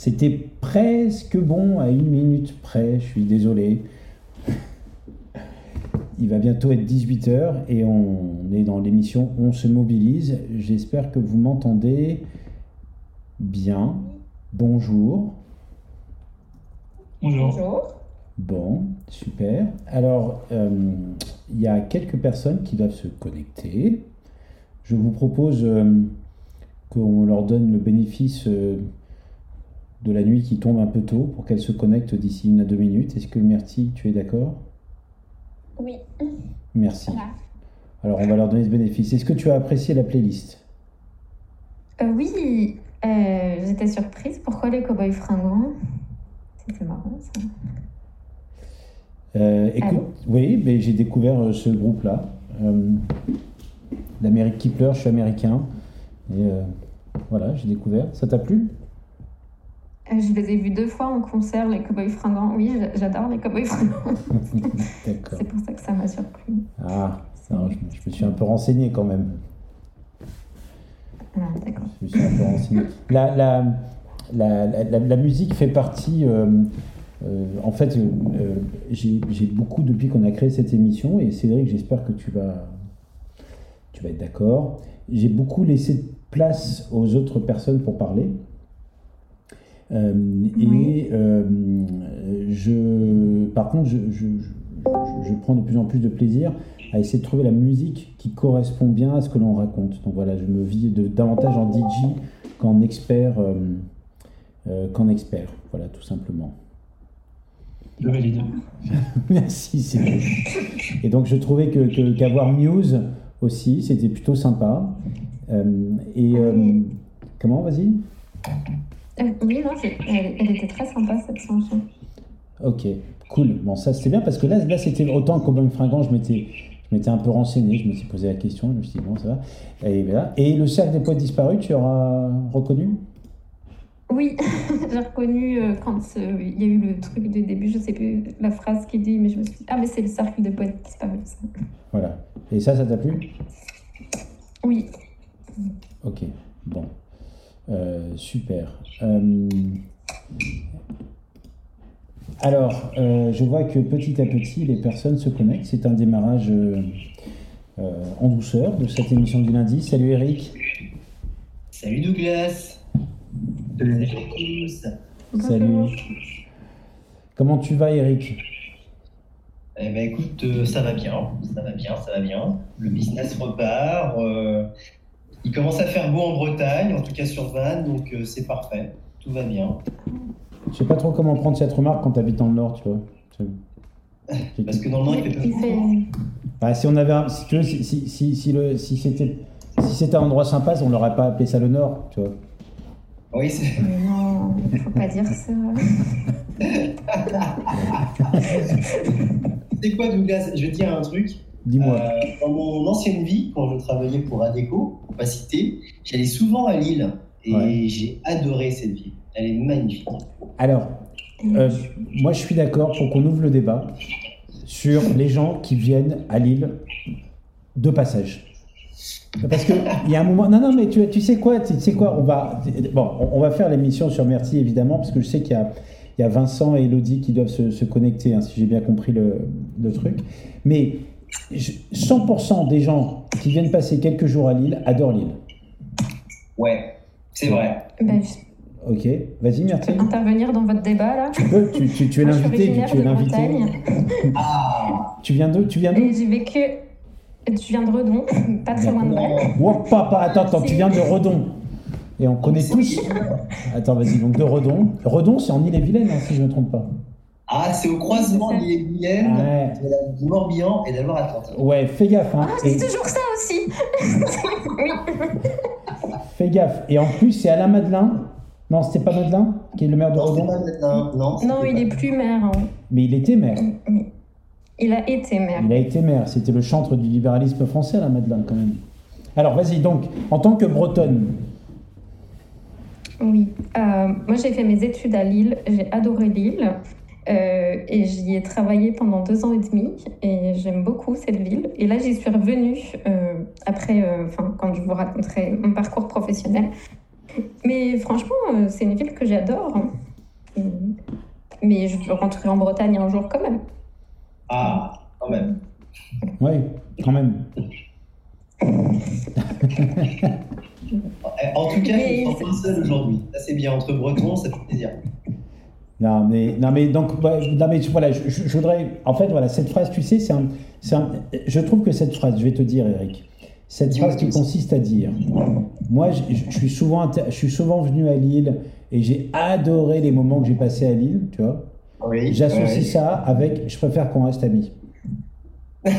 C'était presque bon à une minute près, je suis désolé. Il va bientôt être 18h et on est dans l'émission On se mobilise. J'espère que vous m'entendez bien. Bonjour. Bonjour. Bon, super. Alors, euh, il y a quelques personnes qui doivent se connecter. Je vous propose euh, qu'on leur donne le bénéfice euh, de la nuit qui tombe un peu tôt pour qu'elles se connectent d'ici une à deux minutes. Est-ce que Merci, tu es d'accord? Oui. Merci. Alors, on va leur donner ce bénéfice. Est-ce que tu as apprécié la playlist? Oui, j'étais surprise. Pourquoi les cowboys fringants? C'était marrant ça. Euh, écoute, oui, mais j'ai découvert euh, ce groupe-là. Euh, L'Amérique qui pleure, je suis américain. Et voilà, j'ai découvert. Ça t'a plu? Je les ai vus deux fois en concert, les Cowboys Fringants. Oui, j'adore les Cowboys Fringants. C'est pour ça que ça m'a surpris. Ah, je, me suis un peu renseigné quand même. Ah, d'accord. Je me suis un peu renseigné. La, la, la, la musique fait partie euh, en fait, euh, euh, j'ai beaucoup, depuis qu'on a créé cette émission, et Cédric, j'espère que tu vas, tu vas être d'accord, j'ai beaucoup laissé place aux autres personnes pour parler. Et je, par contre, je, je, je, prends de plus en plus de plaisir à essayer de trouver la musique qui correspond bien à ce que l'on raconte. Donc voilà, je me vis de, davantage en DJ qu'en expert, qu'en expert. Voilà, tout simplement. Je valide. Merci, c'est Et donc, je trouvais que, qu'avoir Muse aussi, c'était plutôt sympa. Euh, et euh, comment, vas-y? Euh, Oui, non, elle, était très sympa cette chanson. Ok, cool. Bon, ça c'était bien parce que là, là c'était autant que Fringant, je m'étais, je m'étais un peu renseigné, je me suis posé la question, je me suis dit, bon, ça va. Et, voilà. et le cercle des poètes disparus, tu auras reconnu? Oui, j'ai reconnu euh, quand euh, il y a eu le truc du début, je sais plus la phrase qu'il dit, mais je me suis dit, ah, mais c'est le cercle de poètes disparus. Voilà. Et ça, ça t'a plu? Oui. Ok, bon. Euh, super. Alors, je vois que petit à petit, les personnes se connectent. C'est un démarrage en douceur de cette émission du lundi. Salut Eric. Salut Douglas. Salut. Comment tu vas, Eric? Eh ben, écoute, euh, ça va bien, ça va bien, ça va bien. Le business repart. Euh, il commence à faire beau en Bretagne, en tout cas sur Vannes, donc euh, c'est parfait. Tout va bien. Je sais pas trop comment prendre cette remarque quand tu habites dans le Nord, tu vois. Parce que dans le Nord, il fait pas bah, si on avait, si tu veux, si, si, si, le, si c'était, si c'était un endroit sympa, on l'aurait pas appelé ça le Nord, tu vois. Oui, c'est. non, il faut pas dire ça. c'est quoi, Douglas? Je vais te dire un truc. Dis-moi. Euh, dans mon ancienne vie, quand je travaillais pour Adeco, pour pas citer, j'allais souvent à Lille et j'ai adoré cette ville. Elle est magnifique. Alors, euh, moi je suis d'accord pour qu'on ouvre le débat sur les gens qui viennent à Lille de passage. Parce qu'il y a un moment. Non, non, mais tu, tu sais quoi, tu sais quoi on va, bon, on va faire l'émission sur Merci, évidemment, parce que je sais qu'il y a, il y a Vincent et Elodie qui doivent se, connecter, hein, si j'ai bien compris le, le, truc. Mais 100% des gens qui viennent passer quelques jours à Lille adorent Lille. Ouais, c'est vrai. Ben, ok, vas-y, merci. intervenir dans votre débat là Tu peux, tu, tu, tu es l'invité, tu es l'invité. Ah. Tu viens d'où Tu viens d'où J'ai vécu tu viens de Redon, pas très loin de Rennes. Oh, papa, attends, attends, tu viens de Redon. Et on connaît tous. Attends, vas-y, donc de Redon. Redon, c'est en Ille-et-Vilaine, hein, si je ne me trompe pas. Ah, c'est au croisement de l'Ille-et-Vilaine, du Morbihan et de la Loire-Atlantique. Ouais, fais gaffe. Hein. Ah, c'est toujours ça aussi. oui. Fais gaffe. Et en plus, c'est Alain Madelin. Non, c'était pas Madelin qui est le maire de Non, non il n'est plus maire. Hein. Mais il était maire. Il a été maire. Il a été maire. C'était le chantre du libéralisme français, la Madeleine, quand même. Alors, vas-y, donc, en tant que bretonne. Oui. Euh, moi, j'ai fait mes études à Lille. J'ai adoré Lille. Euh, et j'y ai travaillé pendant deux ans et demi. Et j'aime beaucoup cette ville. Et là, j'y suis revenue euh, après, enfin, quand je vous raconterai mon parcours professionnel. Mais franchement, c'est une ville que j'adore. Hein. Mais je veux rentrer en Bretagne un jour quand même. Ah, quand même. Ouais, quand même. En tout cas, je ne sens pas seul aujourd'hui. Ça, c'est bien. Entre Bretons, ça fait plaisir. Non, mais, non, mais donc, non, mais voilà, je, je- je voudrais. En fait, voilà, cette phrase, tu sais, c'est un, un- Je trouve que cette phrase, je vais te dire, Eric, cette phrase qui consiste à dire Moi, je, je suis, souvent, je suis souvent venu à Lille et j'ai adoré les moments que j'ai passés à Lille, tu vois. Oui. J'associe oui. ça avec Je préfère qu'on reste amis.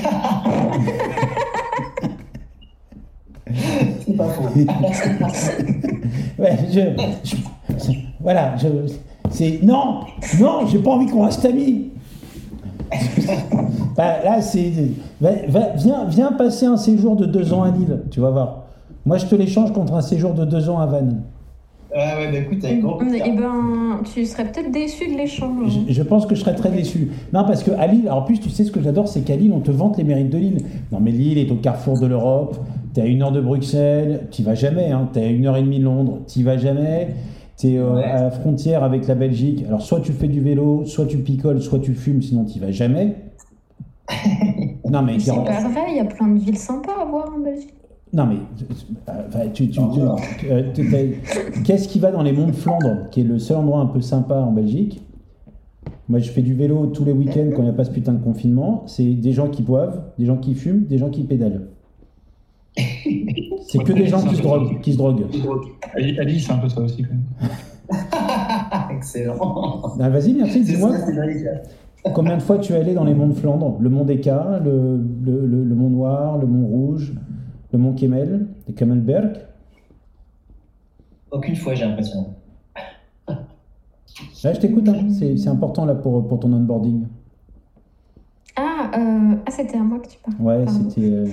C'est pas faux. Ouais, je, je- voilà, je, c'est non, non, j'ai pas envie qu'on reste amis. Bah, là, c'est, viens, viens passer un séjour de deux ans à Lille, tu vas voir. Moi, je te l'échange contre un séjour de deux ans à Vannes. Ouais, ouais, bah écoute, avec grand plaisir. Eh ben, tu serais peut-être déçu de l'échange. Je, je pense que je serais très déçu. Non, parce que à Lille, alors en plus, tu sais ce que j'adore, c'est qu'à Lille, on te vante les mérites de Lille. Non, mais Lille est au carrefour de l'Europe. T'es à une heure de Bruxelles, t'y vas jamais. Hein. T'es à une heure et demie de Londres, t'y vas jamais. T'es euh, Ouais. à la frontière avec la Belgique. Alors, soit tu fais du vélo, soit tu picoles, soit tu fumes, sinon t'y vas jamais. non, mais C'est pas vrai, il y a plein de villes sympas à voir en Belgique. non, mais euh, enfin, tu, tu- tu- euh, tu- t'as- qu'est-ce qui va dans les monts de Flandre, qui est le seul endroit un peu sympa en Belgique? Moi, je fais du vélo tous les week-ends quand il n'y a pas ce putain de confinement. C'est des gens qui boivent, des gens qui fument, des gens qui pédalent. C'est que des gens qui se droguent. Qui se droguent. C'est un peu ça aussi, quand même. Excellent. Ah, Vas-y, merci, dis-moi. Combien de fois tu es allé dans les monts de Flandre? Le mont d'Eka, le, le, le- le mont Noir, le mont Rouge, le mont Kemmel, le Kemmelberg? Aucune fois, j'ai l'impression. Là, je t'écoute, hein. c'est c'est important là pour, pour ton onboarding. Ah, euh, ah c'était à moi que tu parlais. Ouais, c'était.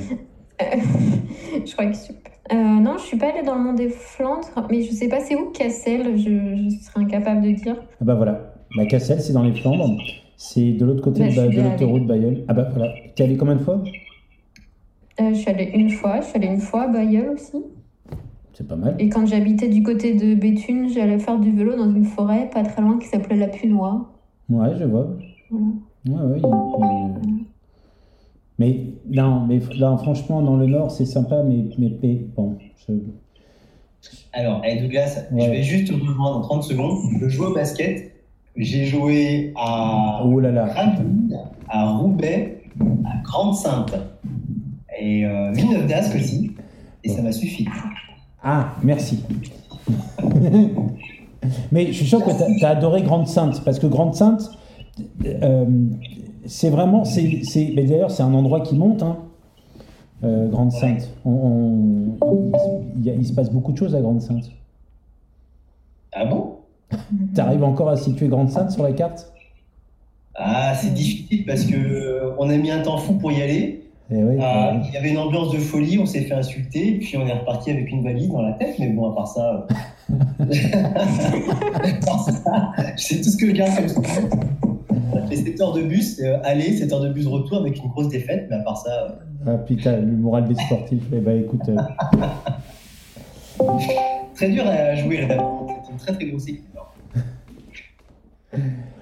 je crois que je suis. Euh, non, je suis pas allée dans le monde des Flandres, mais je sais pas c'est où Cassel, je, je serais incapable de dire. Ah bah voilà. Bah, Cassel, c'est dans les Flandres. C'est de l'autre côté Bah, de, de l'autoroute Bayeul. Ah bah voilà. T'es allé combien de fois? Euh, je suis allée une fois, je suis allée une fois à Bayeul aussi. C'est pas mal. Et quand j'habitais du côté de Béthune, j'allais faire du vélo dans une forêt pas très loin qui s'appelait la Punois. Ouais, je vois. Ouais, ouais. il y a une- Mais non, mais là, franchement, dans le Nord, c'est sympa, mais, mais, mais bon. je- Alors, hey Douglas, Ouais. je vais juste te rejoindre en 30 secondes. Je joue au basket. J'ai joué à Oh là là. À Roubaix, à Grande-Sainte et euh, Villeneuve-d'Ascq aussi. Et ça m'a suffi. Ah, merci. Mais je suis sûr que tu as, adoré Grande Sainte, parce que Grande Sainte, euh, c'est vraiment. c'est D'ailleurs, c'est un endroit qui monte, hein, euh, Grande Sainte. On, on- il, se passe beaucoup de choses à Grande Sainte. Ah bon? Tu arrives encore à situer Grande Sainte sur la carte? Ah, c'est difficile parce que euh, on a mis un temps fou pour y aller. Eh oui, Ah, ouais. il y avait une ambiance de folie, on s'est fait insulter, puis on est reparti avec une valise dans la tête. Mais bon, à part ça, euh, à part ça, c'est tout ce que je garde comme souvenir. On a fait 7 heures de bus euh, aller, 7 heures de bus retour avec une grosse défaite. Mais à part ça, euh, Ah putain, le moral des sportifs. Eh ben écoute, euh, très dur à jouer là-bas. C'est une très très grosse équipe.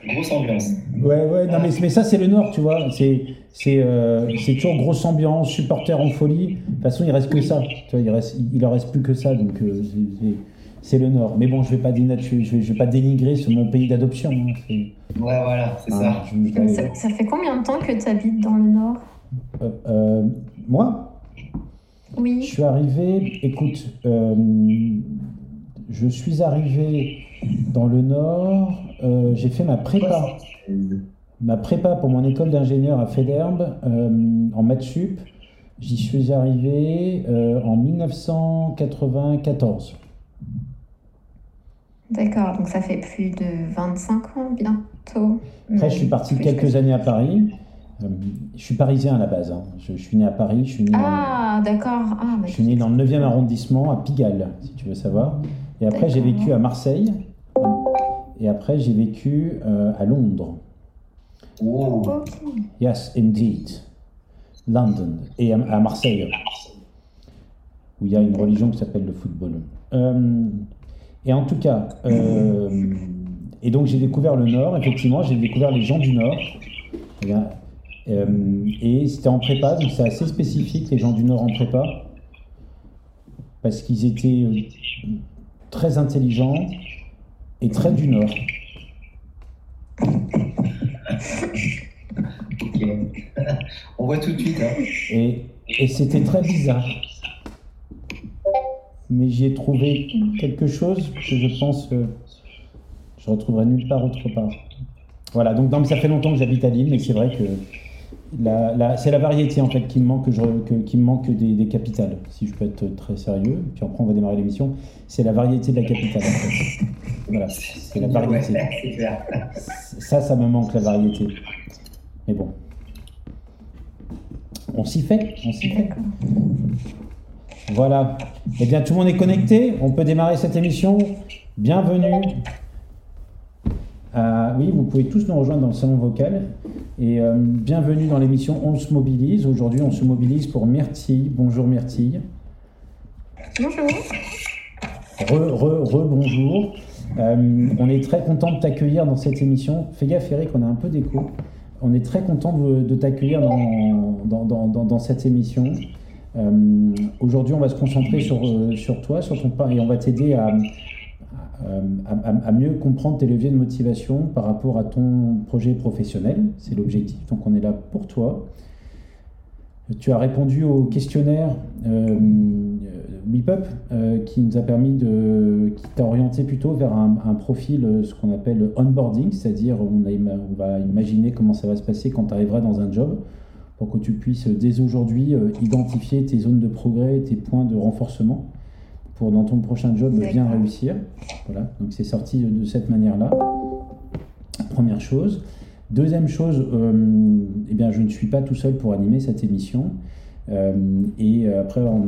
Grosse ambiance. Ouais, ouais, non, mais, mais ça, c'est le Nord, tu vois. C'est, c'est, euh, c'est toujours grosse ambiance, supporters en folie. De toute façon, il reste que ça. Tu vois, il, reste, il en reste plus que ça, donc c'est- c'est, le Nord. Mais bon, je vais pas, dénaturer, je vais, je vais pas dénigrer ce, mon pays d'adoption. hein. Ouais, voilà, c'est ah, ça. je- je- Ça, ça fait combien de temps que tu habites dans le Nord? Euh, euh, moi, je Oui. suis arrivé, écoute, euh, je suis arrivé dans le Nord, euh, j'ai fait ma prépa. ma prépa pour mon école d'ingénieur à Féderbe euh, en maths sup. J'y suis arrivé euh, en 1994. D'accord, donc ça fait plus de 25 ans bientôt. Après, je suis parti quelques que- années à Paris. Euh, je suis parisien à la base. hein. Je, je suis né à Paris. Je suis né, Ah, d'accord. Ah, je suis né dans le 9e arrondissement à Pigalle, si tu veux savoir. Et après, j'ai vécu à Marseille. Et après, j'ai vécu euh, à Londres. Oh. Ok. Yes, indeed. London et à à Marseille, où il y a une religion qui s'appelle le football. Euh, et en tout cas, euh, Et donc j'ai découvert le Nord, effectivement, j'ai découvert les gens du Nord. Eh euh, et c'était en prépa, donc c'est assez spécifique, les gens du Nord en prépa, parce qu'ils étaient euh, très intelligents et très du Nord. Ok. On voit tout de suite. hein. Et, et c'était très bizarre. Mais j'y ai trouvé quelque chose que je pense que je retrouverai nulle part autre part. Voilà, donc non, mais ça fait longtemps que j'habite à Lille, mais c'est vrai que la, la- c'est la variété en fait qui me manque, que je, que- qui me manque des, des capitales, si je peux être très sérieux. Puis après, on va démarrer l'émission. C'est la variété de la capitale en fait. Voilà, c'est la variété. Ça, ça me manque la variété. Mais bon. On s'y fait, on s'y fait. Voilà. Eh bien, tout le monde est connecté. On peut démarrer cette émission. Bienvenue. Euh, oui, vous pouvez tous nous rejoindre dans le salon vocal. Et euh, bienvenue dans l'émission On se mobilise. Aujourd'hui, on se mobilise pour Myrtille. Bonjour Myrtille. Bonjour. Re, re, re, bonjour. Euh, on est très content de t'accueillir dans cette émission. Fais gaffe, Eric, on a un peu d'écho. On est très content de, de t'accueillir dans, dans, dans, dans- dans cette émission. Euh, Aujourd'hui, on va se concentrer sur, euh, sur toi, sur ton et on va t'aider à, à, mieux comprendre tes leviers de motivation par rapport à ton projet professionnel. C'est l'objectif. Donc, on est là pour toi. Tu as répondu au questionnaire euh, WePup euh, qui nous a permis de. qui t'a orienté plutôt vers un, profil, ce qu'on appelle onboarding, c'est-à-dire on va imaginer comment ça va se passer quand tu arriveras dans un job pour que tu puisses dès aujourd'hui euh, identifier tes zones de progrès, tes points de renforcement pour dans ton prochain job bien réussir. Voilà, donc c'est sorti de, de cette manière-là. Première chose. Deuxième chose, euh, eh bien, je ne suis pas tout seul pour animer cette émission. Euh, et après en,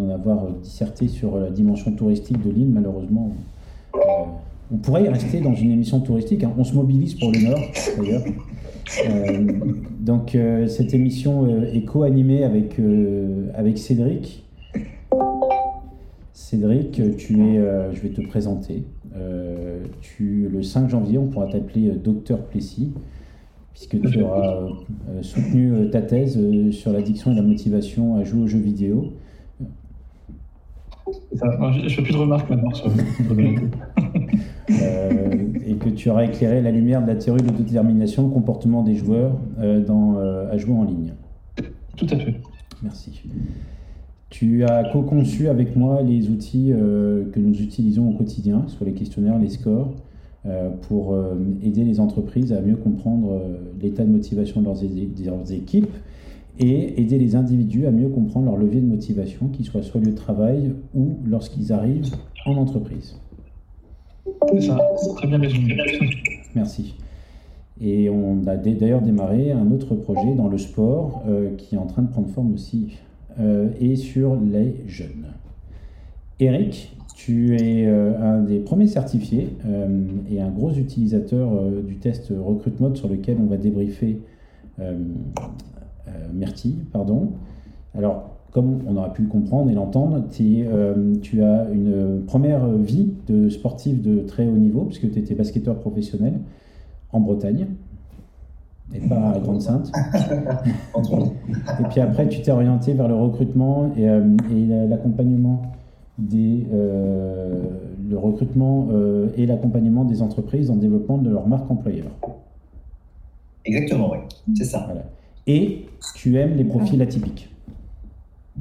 en avoir disserté sur la dimension touristique de l'île, malheureusement, euh, on pourrait y rester dans une émission touristique. hein. On se mobilise pour le Nord, d'ailleurs. Euh, donc, euh, cette émission euh, est co-animée avec, avec Cédric. Cédric, tu es, je vais te présenter. Tu, le 5 janvier, on pourra t'appeler Docteur Plessis, puisque tu auras euh, soutenu euh, ta thèse euh, sur l'addiction et la motivation à jouer aux jeux vidéo. Ça. Je je fais plus de remarques maintenant sur et que tu auras éclairé la lumière de la théorie de détermination, le comportement des joueurs euh, dans, euh, à jouer en ligne. Tout à fait. Merci. Tu as co-conçu avec moi les outils euh, que nous utilisons au quotidien, soit les questionnaires, les scores, euh, pour euh, aider les entreprises à mieux comprendre euh, l'état de motivation de leurs, équipes et aider les individus à mieux comprendre leur levier de motivation, qu'ils soient soit lieu de travail ou lorsqu'ils arrivent en entreprise. C'est ça. C'est très bien résumé. Merci. Et on a d'ailleurs démarré un autre projet dans le sport euh, qui est en train de prendre forme aussi, euh, et sur les jeunes. Eric, tu es euh, un des premiers certifiés et un gros utilisateur du test Recruit Mode sur lequel on va débriefer Myrtille, pardon. Alors, comme on aura pu le comprendre et l'entendre, euh, tu as une première vie de sportif de très haut niveau, puisque tu étais basketteur professionnel en Bretagne, et pas à Grande-Sainte. Et puis après, tu t'es orienté vers le recrutement et, euh, et l'accompagnement des euh, le recrutement euh, et l'accompagnement des entreprises en développement de leur marque employeur. Exactement, oui. C'est ça. Voilà. Et tu aimes les profils atypiques.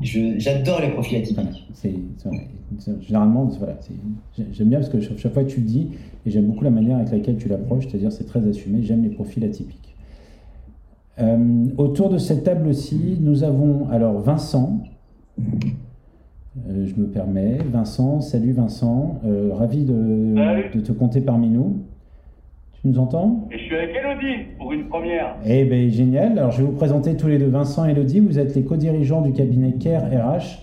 Je- J'adore les profils Voilà. atypiques. C'est, généralement, voilà, j'aime bien parce que chaque, chaque fois tu le dis, et j'aime beaucoup la manière avec laquelle tu l'approches, c'est-à-dire c'est très assumé, j'aime les profils atypiques. Euh, autour de cette table aussi, nous avons alors Vincent. Euh, je me permets. Vincent, salut Vincent. Euh, ravi de, Salut. de te compter parmi nous. Tu nous entends Et je suis avec Elodie pour une première. Eh bien, génial. Alors, je vais vous présenter tous les deux. Vincent et Elodie, vous êtes les co-dirigeants du cabinet CARE RH,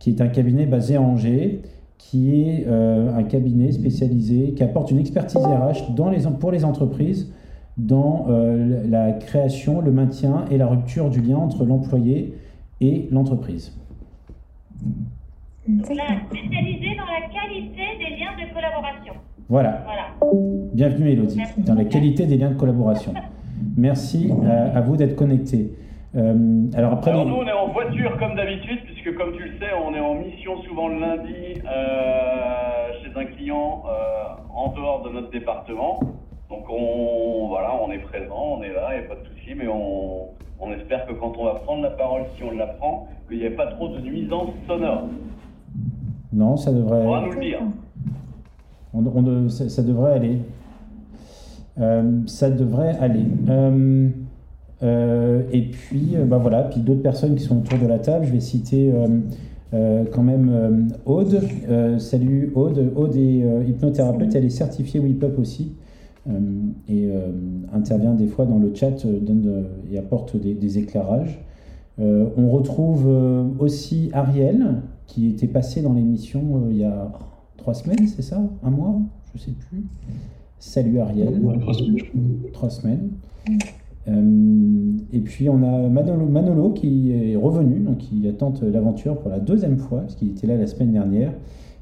qui est un cabinet basé à Angers, qui est euh, un cabinet spécialisé, qui apporte une expertise RH dans les, pour les entreprises dans euh, la création, le maintien et la rupture du lien entre l'employé et l'entreprise. Spécialisé dans la qualité des liens de collaboration. Voilà. Voilà. Bienvenue Elodie, dans la qualité des liens de collaboration. Merci à, à vous d'être connectés. Euh, alors après, Alors nous, on est en voiture comme d'habitude, puisque comme tu le sais, on est en mission souvent le lundi euh, chez un client euh, en dehors de notre département. Donc on, voilà, on est présent, on est là, il n'y a pas de souci, mais on, on espère que quand on va prendre la parole, si on la prend, qu'il n'y ait pas trop de nuisances sonores. non, ça devrait, On va nous le dire. On- ça, devrait aller. Euh, ça devrait aller. Euh, euh, et puis, euh, bah voilà, puis d'autres personnes qui sont autour de la table. Je vais citer euh, euh, quand même euh, Aude. Euh, salut Aude. Aude est euh, hypnothérapeute. Elle est certifiée WIPUP aussi. Euh, et euh, intervient des fois dans le chat euh, euh, et apporte des, des éclairages. Euh, on retrouve euh, aussi Ariel, qui était passé dans l'émission euh, il y a trois semaines, c'est ça Un mois Je sais plus. Salut Ariel Ouais, trois semaines, je crois. trois semaines. Euh, et puis on a Manolo, Manolo qui est revenu, donc qui attente l'aventure pour la deuxième fois, parce qu'il était là la semaine dernière,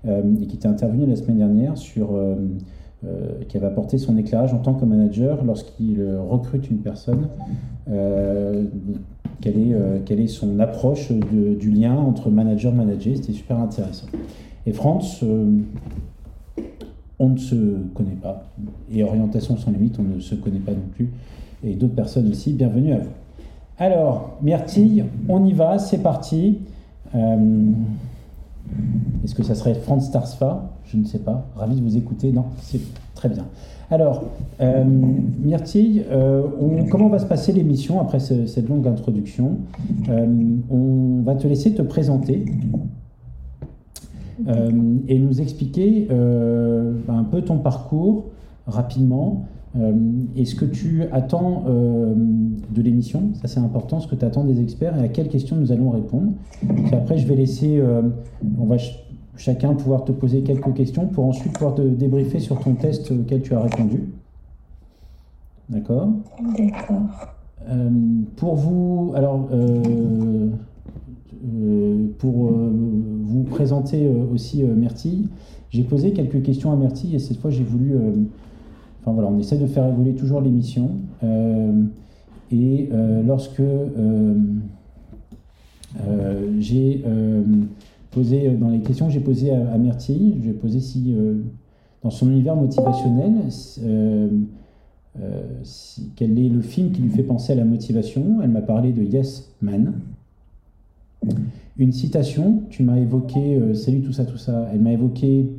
euh, et qui était intervenu la semaine dernière sur, euh, euh, qui avait apporté son éclairage en tant que manager lorsqu'il recrute une personne, quelle, est, quelle est son approche de- du lien entre manager-manager, c'était super intéressant. Et France, euh, on ne se connaît pas, et orientation sans limite, on ne se connaît pas non plus et d'autres personnes aussi. Bienvenue à vous. Alors, Myrtille, on y va, c'est parti. Euh, Est-ce que ça serait Franz Starsfa Je ne sais pas. Ravi de vous écouter. Non, c'est très bien. Alors, euh, Myrtille, comment va se passer l'émission après ce- cette longue introduction? On va te laisser te présenter euh, et nous expliquer euh, un peu ton parcours rapidement. Euh, et ce que tu attends euh, de l'émission, ça c'est important, ce que tu attends des experts et à quelles questions nous allons répondre. Puis après, je vais laisser, euh, on va ch- chacun pouvoir te poser quelques questions pour ensuite pouvoir te débriefer sur ton test auquel tu as répondu. D'accord? D'accord. euh, pour vous, alors, euh, euh, pour euh, vous présenter euh, aussi euh, Myrtille, j'ai posé quelques questions à Myrtille et cette fois j'ai voulu, euh, enfin voilà, on essaie de faire évoluer toujours l'émission. Et lorsque j'ai posé, dans les questions que j'ai posées à, à Myrtille, j'ai posé si, dans son univers motivationnel, quel est le film qui lui fait penser à la motivation? Elle m'a parlé de Yes Man. Une citation, tu m'as évoqué, euh, salut tout ça, tout ça, elle m'a évoqué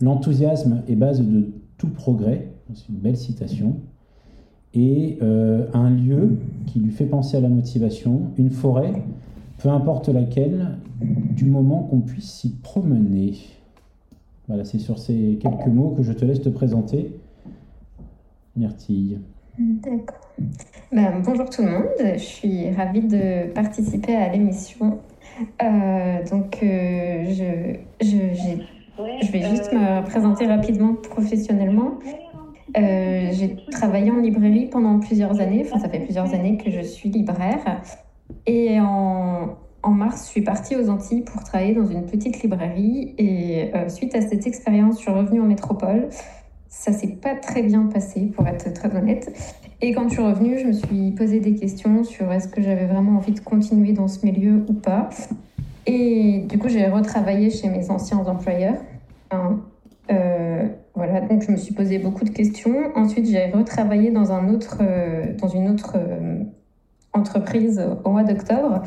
l'enthousiasme est base de tout progrès, c'est une belle citation. Et euh, un lieu qui lui fait penser à la motivation, une forêt, peu importe laquelle, du moment qu'on puisse s'y promener. Voilà, c'est sur ces quelques mots que je te laisse te présenter. Myrtille. D'accord. Ben, bonjour tout le monde, je suis ravie de participer à l'émission. Euh, donc, euh, je, je, vais juste me présenter rapidement professionnellement. Euh, j'ai travaillé en librairie pendant plusieurs années, enfin ça fait plusieurs années que je suis libraire. Et en, en mars, je suis partie aux Antilles pour travailler dans une petite librairie. Et suite à cette expérience, je suis revenue en métropole. Ça s'est pas très bien passé, pour être très honnête. Et quand je suis revenue, je me suis posé des questions sur est-ce que j'avais vraiment envie de continuer dans ce milieu ou pas. Et du coup, j'ai retravaillé chez mes anciens employeurs. Enfin, euh, voilà, donc je me suis posé beaucoup de questions. Ensuite, j'ai retravaillé dans, un autre, euh, dans une autre euh, entreprise au mois d'octobre.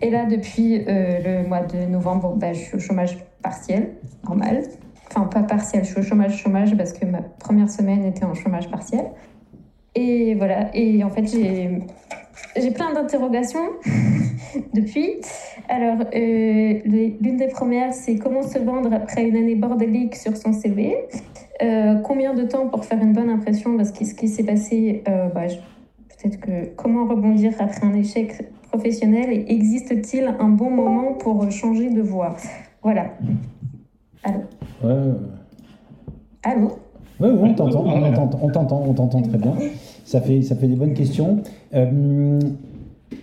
Et là, depuis le mois de novembre, bah, je suis au chômage partiel, normal. Enfin, pas partiel, je suis au chômage chômage parce que ma première semaine était en chômage partiel. Et voilà, et en fait, j'ai plein d'interrogations depuis. Alors, euh, l'une des premières, c'est comment se vendre après une année bordélique sur son CV Euh, Combien de temps pour faire une bonne impression? Parce que ce qui s'est passé, euh, bah, peut-être que comment rebondir après un échec professionnel? Et existe-t-il un bon moment pour changer de voie? Voilà. Allô? Ouais, Allô? Ouais, on t'entend, on t'entend, on t'entend, on t'entend très bien. Ça fait, ça fait des bonnes questions. Euh,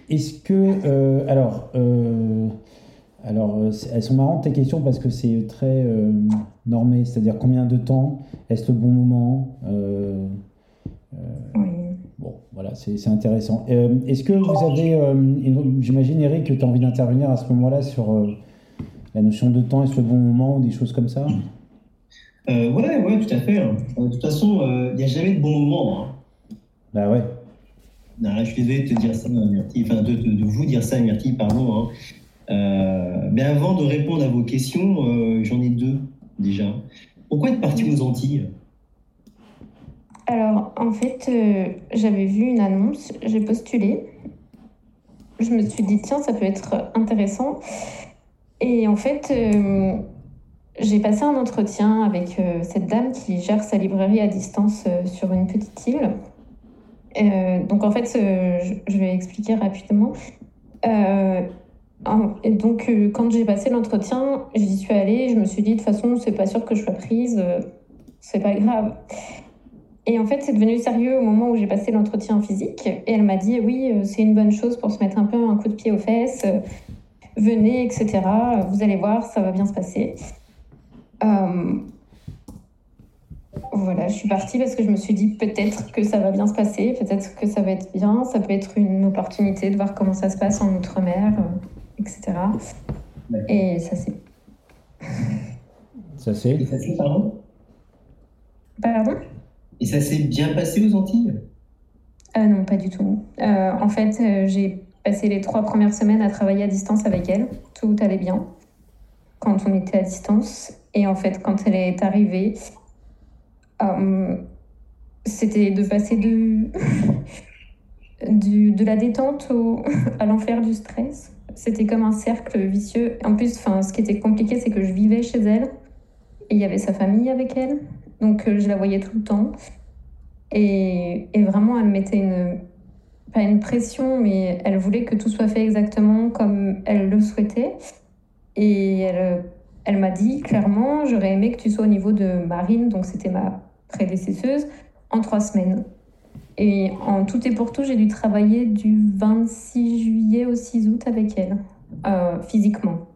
Est-ce que, euh, alors, euh, Alors, elles sont marrantes tes questions parce que c'est très euh, normé, c'est-à-dire combien de temps, est-ce le bon moment euh, Oui. Bon, voilà, c'est c'est intéressant. Euh, Est-ce que vous avez, euh, une- j'imagine Eric, que tu as envie d'intervenir à ce moment-là sur euh, la notion de temps, est-ce le bon moment ou des choses comme ça? Euh, ouais, ouais, tout à fait. hein. Euh, De toute façon, il n'y a jamais de bon moment. hein. Bah ouais. Non, là, je suis désolé de te dire ça, Myrtille, enfin de, de- de vous dire ça, Myrtille, pardon. hein. Euh, mais avant de répondre à vos questions, euh, j'en ai deux déjà. Pourquoi être parti aux Antilles? Alors, en fait, euh, j'avais vu une annonce, j'ai postulé. Je me suis dit, tiens, ça peut être intéressant. Et en fait, euh, j'ai passé un entretien avec euh, cette dame qui gère sa librairie à distance euh, sur une petite île. Euh, donc, en fait, je, vais expliquer rapidement. En- donc, quand j'ai passé l'entretien, j'y suis allée. Je me suis dit, de toute façon, c'est pas sûr que je sois prise. c'est pas grave. Et en fait, c'est devenu sérieux au moment où j'ai passé l'entretien physique. Et elle m'a dit Oui, c'est une bonne chose pour se mettre un peu un coup de pied aux fesses. Venez, etc. Vous allez voir, ça va bien se passer. Euh, Voilà, je suis partie parce que je me suis dit peut-être que ça va bien se passer, peut-être que ça va être bien. Ça peut être une opportunité de voir comment ça se passe en Outre-mer, euh, etc. Et ça, c'est. Ça Et c'est ça s'est pardon Pardon? Et ça s'est bien passé aux Antilles? Euh, non, pas du tout. Euh, en fait, euh, j'ai passé les trois premières semaines à travailler à distance avec elle. Tout allait bien quand on était à distance. Et en fait, quand elle est arrivée, euh, c'était de passer de, de la détente au- à l'enfer du stress. C'était comme un cercle vicieux. En plus, ce qui était compliqué, c'est que je vivais chez elle et il y avait sa famille avec elle. Donc, euh, je la voyais tout le temps. Et, et vraiment, elle mettait une, pas une pression, mais elle voulait que tout soit fait exactement comme elle le souhaitait. Et elle, elle m'a dit clairement, j'aurais aimé que tu sois au niveau de Marine, donc c'était ma prédécesseuse, en trois semaines. Et en tout et pour tout, j'ai dû travailler du 26 juillet au 6 août avec elle, euh, physiquement.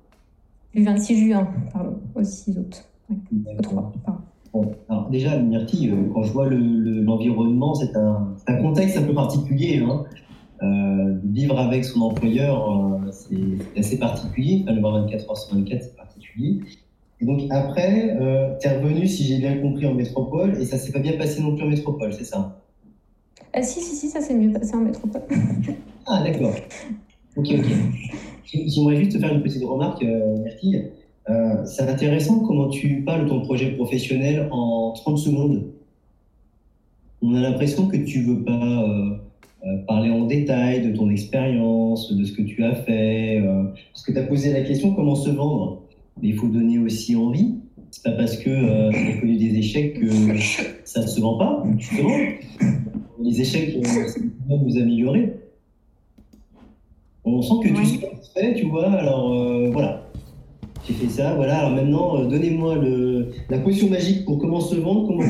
Du 26 juin, pardon, au 6 août. Oui, au 3, pardon. Bon, alors déjà, Myrtille, euh, quand je vois le- le- l'environnement, c'est un, contexte un peu particulier. Hein. Euh, vivre avec son employeur, euh, c'est assez particulier. Enfin, le voir 24 heures sur 24, c'est Et donc après, euh, tu es revenu, si j'ai bien compris, en métropole, et ça s'est pas bien passé non plus en métropole, c'est ça? Ah si, si, si, ça s'est mieux passé en métropole. Ah, d'accord. Ok, ok. J'aimerais juste te faire une petite remarque, euh, Myrtille. Euh, c'est intéressant comment tu parles de ton projet professionnel en 30 secondes. On a l'impression que tu veux pas euh, euh, parler en détail de ton expérience, de ce que tu as fait, euh, parce que tu as posé la question comment se vendre? Mais il faut donner aussi envie. C'est pas parce que euh, tu as connu des échecs que ça ne se vend pas, justement. Les échecs, euh, ça peut nous améliorer. On sent que tu Ouais. sais fait, tu vois. Alors euh, voilà, j'ai fait ça. Voilà. Alors maintenant, euh, donnez-moi le, la potion magique pour comment se vendre, comment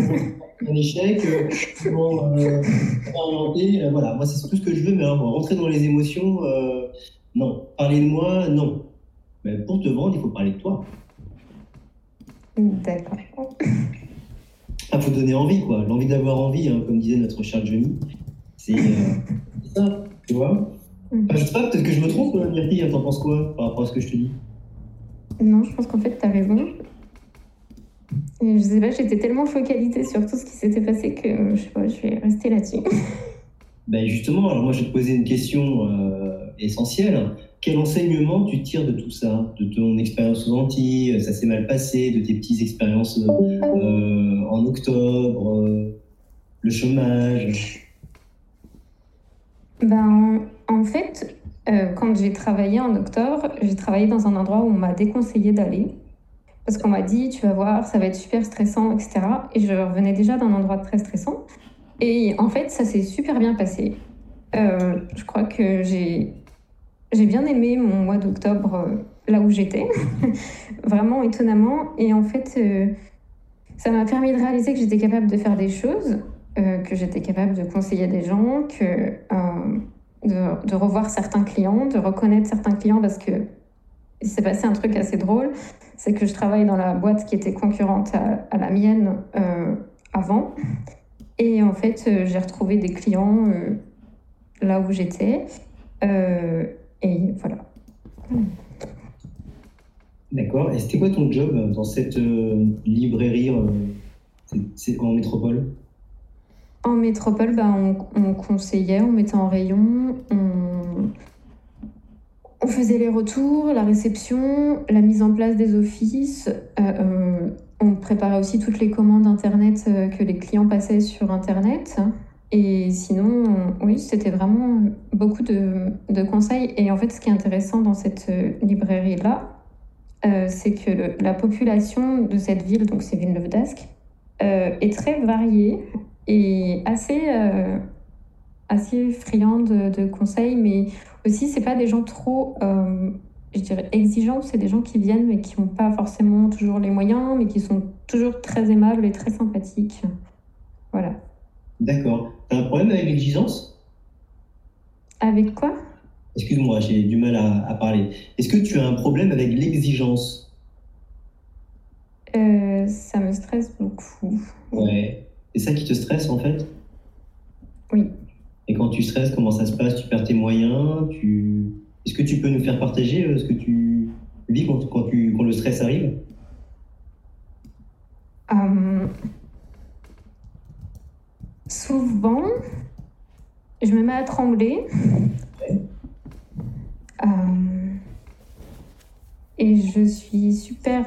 un échec, euh, comment euh, orienter. euh, voilà, moi c'est tout ce que je veux, mais alors, rentrer dans les émotions, euh, non. Parler de moi, non. Mais pour te vendre, il faut parler de toi. D'accord. Il faut donner envie, quoi. L'envie d'avoir envie, hein, comme disait notre cher Johnny. C'est euh, c'est ça, tu vois. Enfin, je sais pas, peut-être que je me trompe, euh, Myrtille, t'en penses quoi par rapport à ce que je te dis? Non, je pense qu'en fait, tu as raison. Et je sais pas, j'étais tellement focalisée sur tout ce qui s'était passé que je sais pas, je vais rester là-dessus. Ben justement, alors moi je vais te poser une question euh, essentielle. Quel enseignement tu tires de tout ça De ton expérience aux Antilles, ça s'est mal passé, de tes petites expériences euh, en octobre, euh, le chômage? Ben, en fait, euh, quand j'ai travaillé en octobre, j'ai travaillé dans un endroit où on m'a déconseillé d'aller. Parce qu'on m'a dit, tu vas voir, ça va être super stressant, etc. Et je revenais déjà d'un endroit très stressant. Et en fait, ça s'est super bien passé. Euh, je crois que j'ai j'ai bien aimé mon mois d'octobre euh, là où j'étais, vraiment étonnamment. Et en fait, euh, ça m'a permis de réaliser que j'étais capable de faire des choses, que j'étais capable de conseiller des gens, que de, revoir certains clients, de reconnaître certains clients parce que s'est passé un truc assez drôle, c'est que je travaille dans la boîte qui était concurrente à, la mienne avant. Et en fait, euh, j'ai retrouvé des clients euh, là où j'étais. et voilà. D'accord. Et c'était quoi ton job dans cette librairie c'est en métropole? En métropole, bah, on, on, conseillait, on mettait en rayon, on, on faisait les retours, la réception, la mise en place des offices. Euh, euh, on préparait aussi toutes les commandes Internet euh, que les clients passaient sur Internet. Et sinon, oui, c'était vraiment beaucoup de, conseils. Et en fait, ce qui est intéressant dans cette librairie-là, c'est que la population de cette ville, donc c'est Villeneuve d'Ascq, est très variée et assez, assez friande de conseils, mais aussi, c'est pas des gens trop, euh, je dirais, exigeants. C'est des gens qui viennent mais qui n'ont pas forcément toujours les moyens, mais qui sont toujours très aimables et très sympathiques. Voilà. D'accord. T'as un problème avec l'exigence? Avec quoi? Excuse-moi, j'ai du mal à, parler. Est-ce que tu as un problème avec l'exigence? Euh, Ça me stresse beaucoup. Ouais. C'est ça qui te stresse en fait? Oui. Et quand tu stresses, comment ça se passe? Tu perds tes moyens? Tu... Est-ce que tu peux nous faire partager euh, ce que tu vis quand, quand, tu, quand le stress arrive? Euh, Souvent, je me mets à trembler. Euh, et je suis super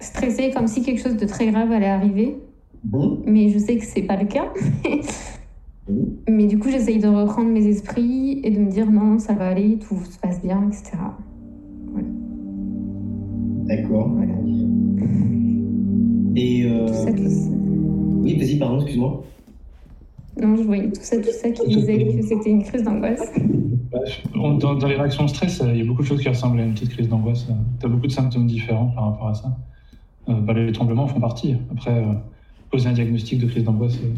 stressée, comme si quelque chose de très grave allait arriver. Bon. Mais je sais que c'est pas le cas. Mais du coup, j'essaye de reprendre mes esprits et de me dire non, ça va aller, tout se passe bien, etc. D'accord. Et. Euh... Oui, vas-y, pardon, excuse-moi. Non, je voyais tout ça, tout ça qui disait que c'était une crise d'angoisse. Dans, dans, les réactions de stress, il y a beaucoup de choses qui ressemblent à une petite crise d'angoisse. Tu as beaucoup de symptômes différents par rapport à ça. Euh, bah, les tremblements font partie. Après, euh, poser un diagnostic de crise d'angoisse, euh,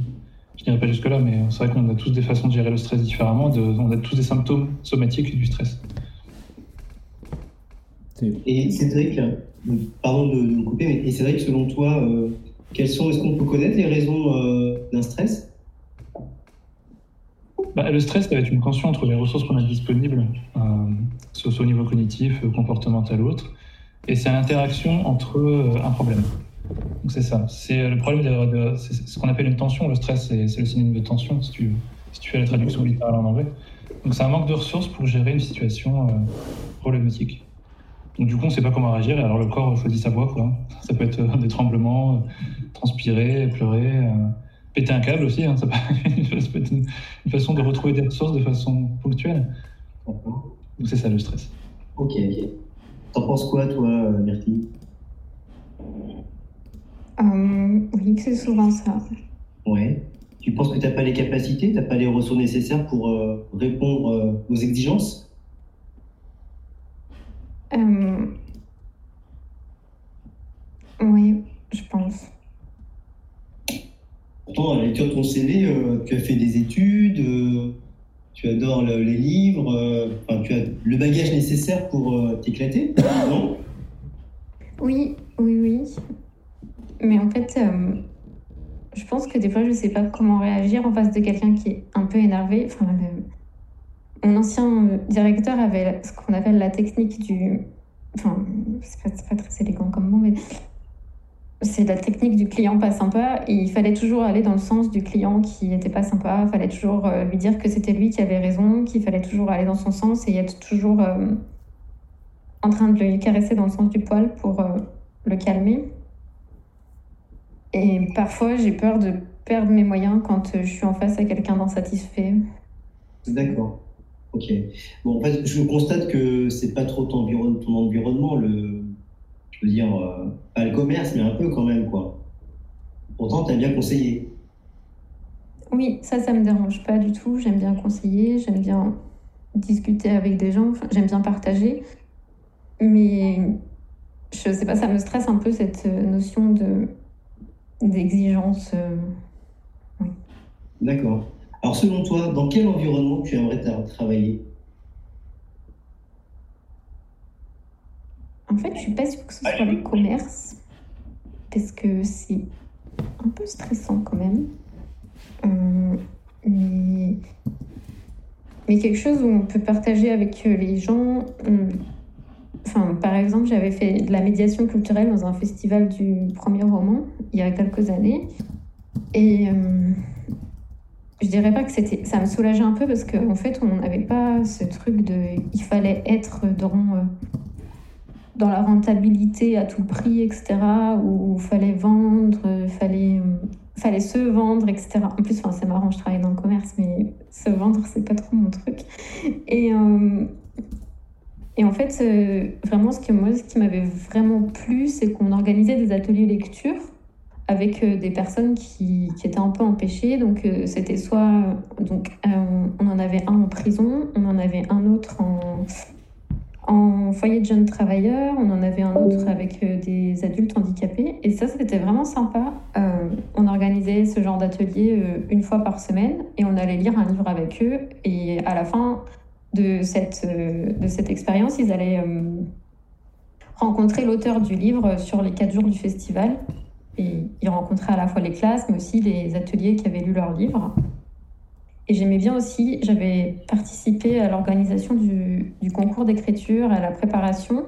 je n'irai pas jusque-là, mais c'est vrai qu'on a tous des façons de gérer le stress différemment. on a tous des symptômes somatiques du stress. Et Cédric, pardon de, de couper, mais et Cédric, selon toi, euh, quelles sont, est-ce qu'on peut connaître les raisons euh, d'un stress? Bah, Le stress, ça va être une tension entre les ressources qu'on a disponibles, euh, soit au niveau cognitif, comportemental ou autre, et c'est l'interaction entre un problème. Donc c'est ça. C'est le problème de, ce qu'on appelle une tension. Le stress, c'est le synonyme de tension, si tu, si tu fais la traduction littérale en anglais. Donc c'est un manque de ressources pour gérer une situation euh, problématique. Donc du coup, on ne sait pas comment réagir, et alors le corps choisit sa voie. Quoi. Ça peut être euh, des tremblements, euh, transpirer, pleurer, péter un câble aussi. Hein. ça, peut, être une, façon de retrouver des ressources de façon ponctuelle. Donc c'est ça le stress. Ok. T'en penses quoi, toi, Myrtille euh, oui, c'est souvent ça. Ouais. Tu penses que tu n'as pas les capacités, tu n'as pas les ressources nécessaires pour euh, répondre euh, aux exigences? Oui, je pense. Pourtant, à la lecture de ton CV, tu as fait des études, tu adores les livres, tu as le bagage nécessaire pour t'éclater, non? Oui, oui, oui. Mais en fait, euh, je pense que des fois, je sais pas comment réagir en face de quelqu'un qui est un peu énervé. Enfin, Mon ancien euh, directeur avait ce qu'on appelle la technique du. Enfin, c'est pas, pas très élégant comme mot, mais c'est la technique du client pas sympa. il fallait toujours aller dans le sens du client qui n'était pas sympa. Il fallait toujours euh, lui dire que c'était lui qui avait raison, qu'il fallait toujours aller dans son sens et être toujours en train de lui caresser dans le sens du poil pour le calmer. Et parfois, j'ai peur de perdre mes moyens quand je suis en face à quelqu'un d'insatisfait. D'accord. Ok. Bon, en fait, je constate que c'est pas trop ton, ton, environnement, le, je veux dire, euh, pas le commerce, mais un peu quand même, quoi. Pourtant, tu as bien conseillé. Oui, ça, ça me dérange pas du tout. J'aime bien conseiller, j'aime bien discuter avec des gens, j'aime bien partager. Mais je sais pas, ça me stresse un peu cette notion de d'exigence. Euh, D'accord. Alors selon toi, dans quel environnement tu aimerais travailler? En fait, je suis pas sûre que ce soit le commerce, parce que c'est un peu stressant quand même. Euh, mais, mais quelque chose où on peut partager avec les gens. Enfin, par exemple, j'avais fait de la médiation culturelle dans un festival du premier roman il y a quelques années. Et euh, je dirais pas que c'était, ça me soulageait un peu parce qu'en en fait, on n'avait pas ce truc de, il fallait être dans euh, dans la rentabilité à tout prix, etc. Où il fallait vendre, fallait euh, fallait se vendre, etc. En plus, enfin, c'est marrant, je travaille dans le commerce, mais se vendre, c'est pas trop mon truc. Et et en fait, vraiment, ce, que moi, ce qui m'avait vraiment plu, c'est qu'on organisait des ateliers lecture avec euh, des personnes qui, qui, étaient un peu empêchées. Donc, euh, c'était soit. Donc, euh, on en avait un en prison, on en avait un autre en, en foyer de jeunes travailleurs, on en avait un autre avec des adultes handicapés. Et ça, c'était vraiment sympa. on organisait ce genre d'atelier une fois par semaine et on allait lire un livre avec eux. Et à la fin de cette, de cette expérience, ils allaient rencontrer l'auteur du livre sur les quatre jours du festival. Et il rencontrait à la fois les classes, mais aussi les ateliers qui avaient lu leurs livres. Et j'aimais bien aussi, j'avais participé à l'organisation du, du, concours d'écriture, à la préparation.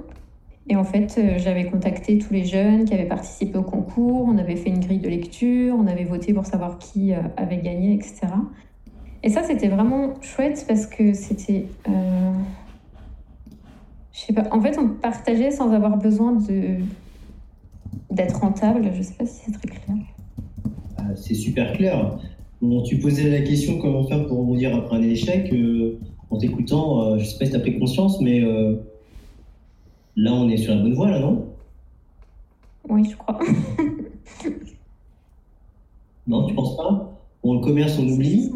Et en fait, euh, j'avais contacté tous les jeunes qui avaient participé au concours, on avait fait une grille de lecture, on avait voté pour savoir qui euh, avait gagné, etc. Et ça, c'était vraiment chouette parce que c'était... Euh, je sais pas, en fait, on partageait sans avoir besoin de d'être rentable Je ne sais pas si c'est très clair. Ah, c'est super clair. Bon, tu posais la question comment faire pour rebondir après un échec. Euh, en t'écoutant, euh, je ne sais pas si tu as pris conscience, mais euh, là, on est sur la bonne voie, là, non? Oui, je crois. non, tu penses pas? Bon, le commerce, on oublie,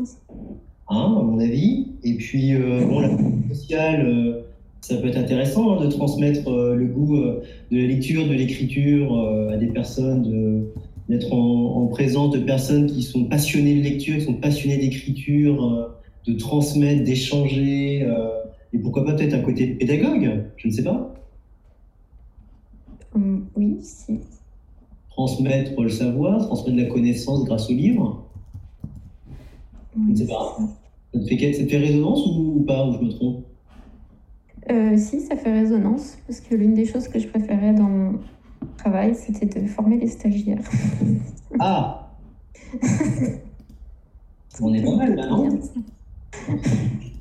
hein, à mon avis. Et puis, bon, la sociale ça peut être intéressant hein, de transmettre euh, le goût euh, de la lecture, de l'écriture euh, à des personnes, d'être en, présence de personnes qui sont passionnées de lecture, qui sont passionnées d'écriture, de transmettre, d'échanger, et pourquoi pas peut-être un côté pédagogue, je ne sais pas. Hum, oui, si. Transmettre le savoir, transmettre la connaissance grâce au livre. je ne sais pas. Ça te fait, ça te fait résonance ou pas, ou je me trompe? Euh, si, ça fait résonance, parce que l'une des choses que je préférais dans mon travail, c'était de former les stagiaires. Ah On est pas mal là, non?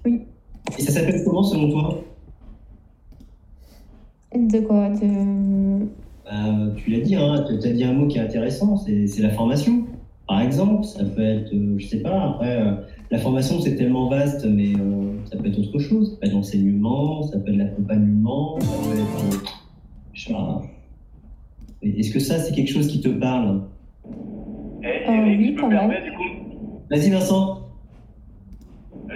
Oui. Et ça s'appelle comment selon toi? De quoi? De... Bah, tu l'as dit, hein, tu as dit un mot qui est intéressant, c'est la formation. Par exemple, ça peut être, euh, je sais pas, après, euh, la formation c'est tellement vaste, mais ça peut être autre chose. Ça peut être l'enseignement, ça peut être l'accompagnement, ça peut être. Est-ce que ça, c'est quelque chose qui te parle? Eh, Eric, oui, tu peux permettre du coup Vas-y, Vincent.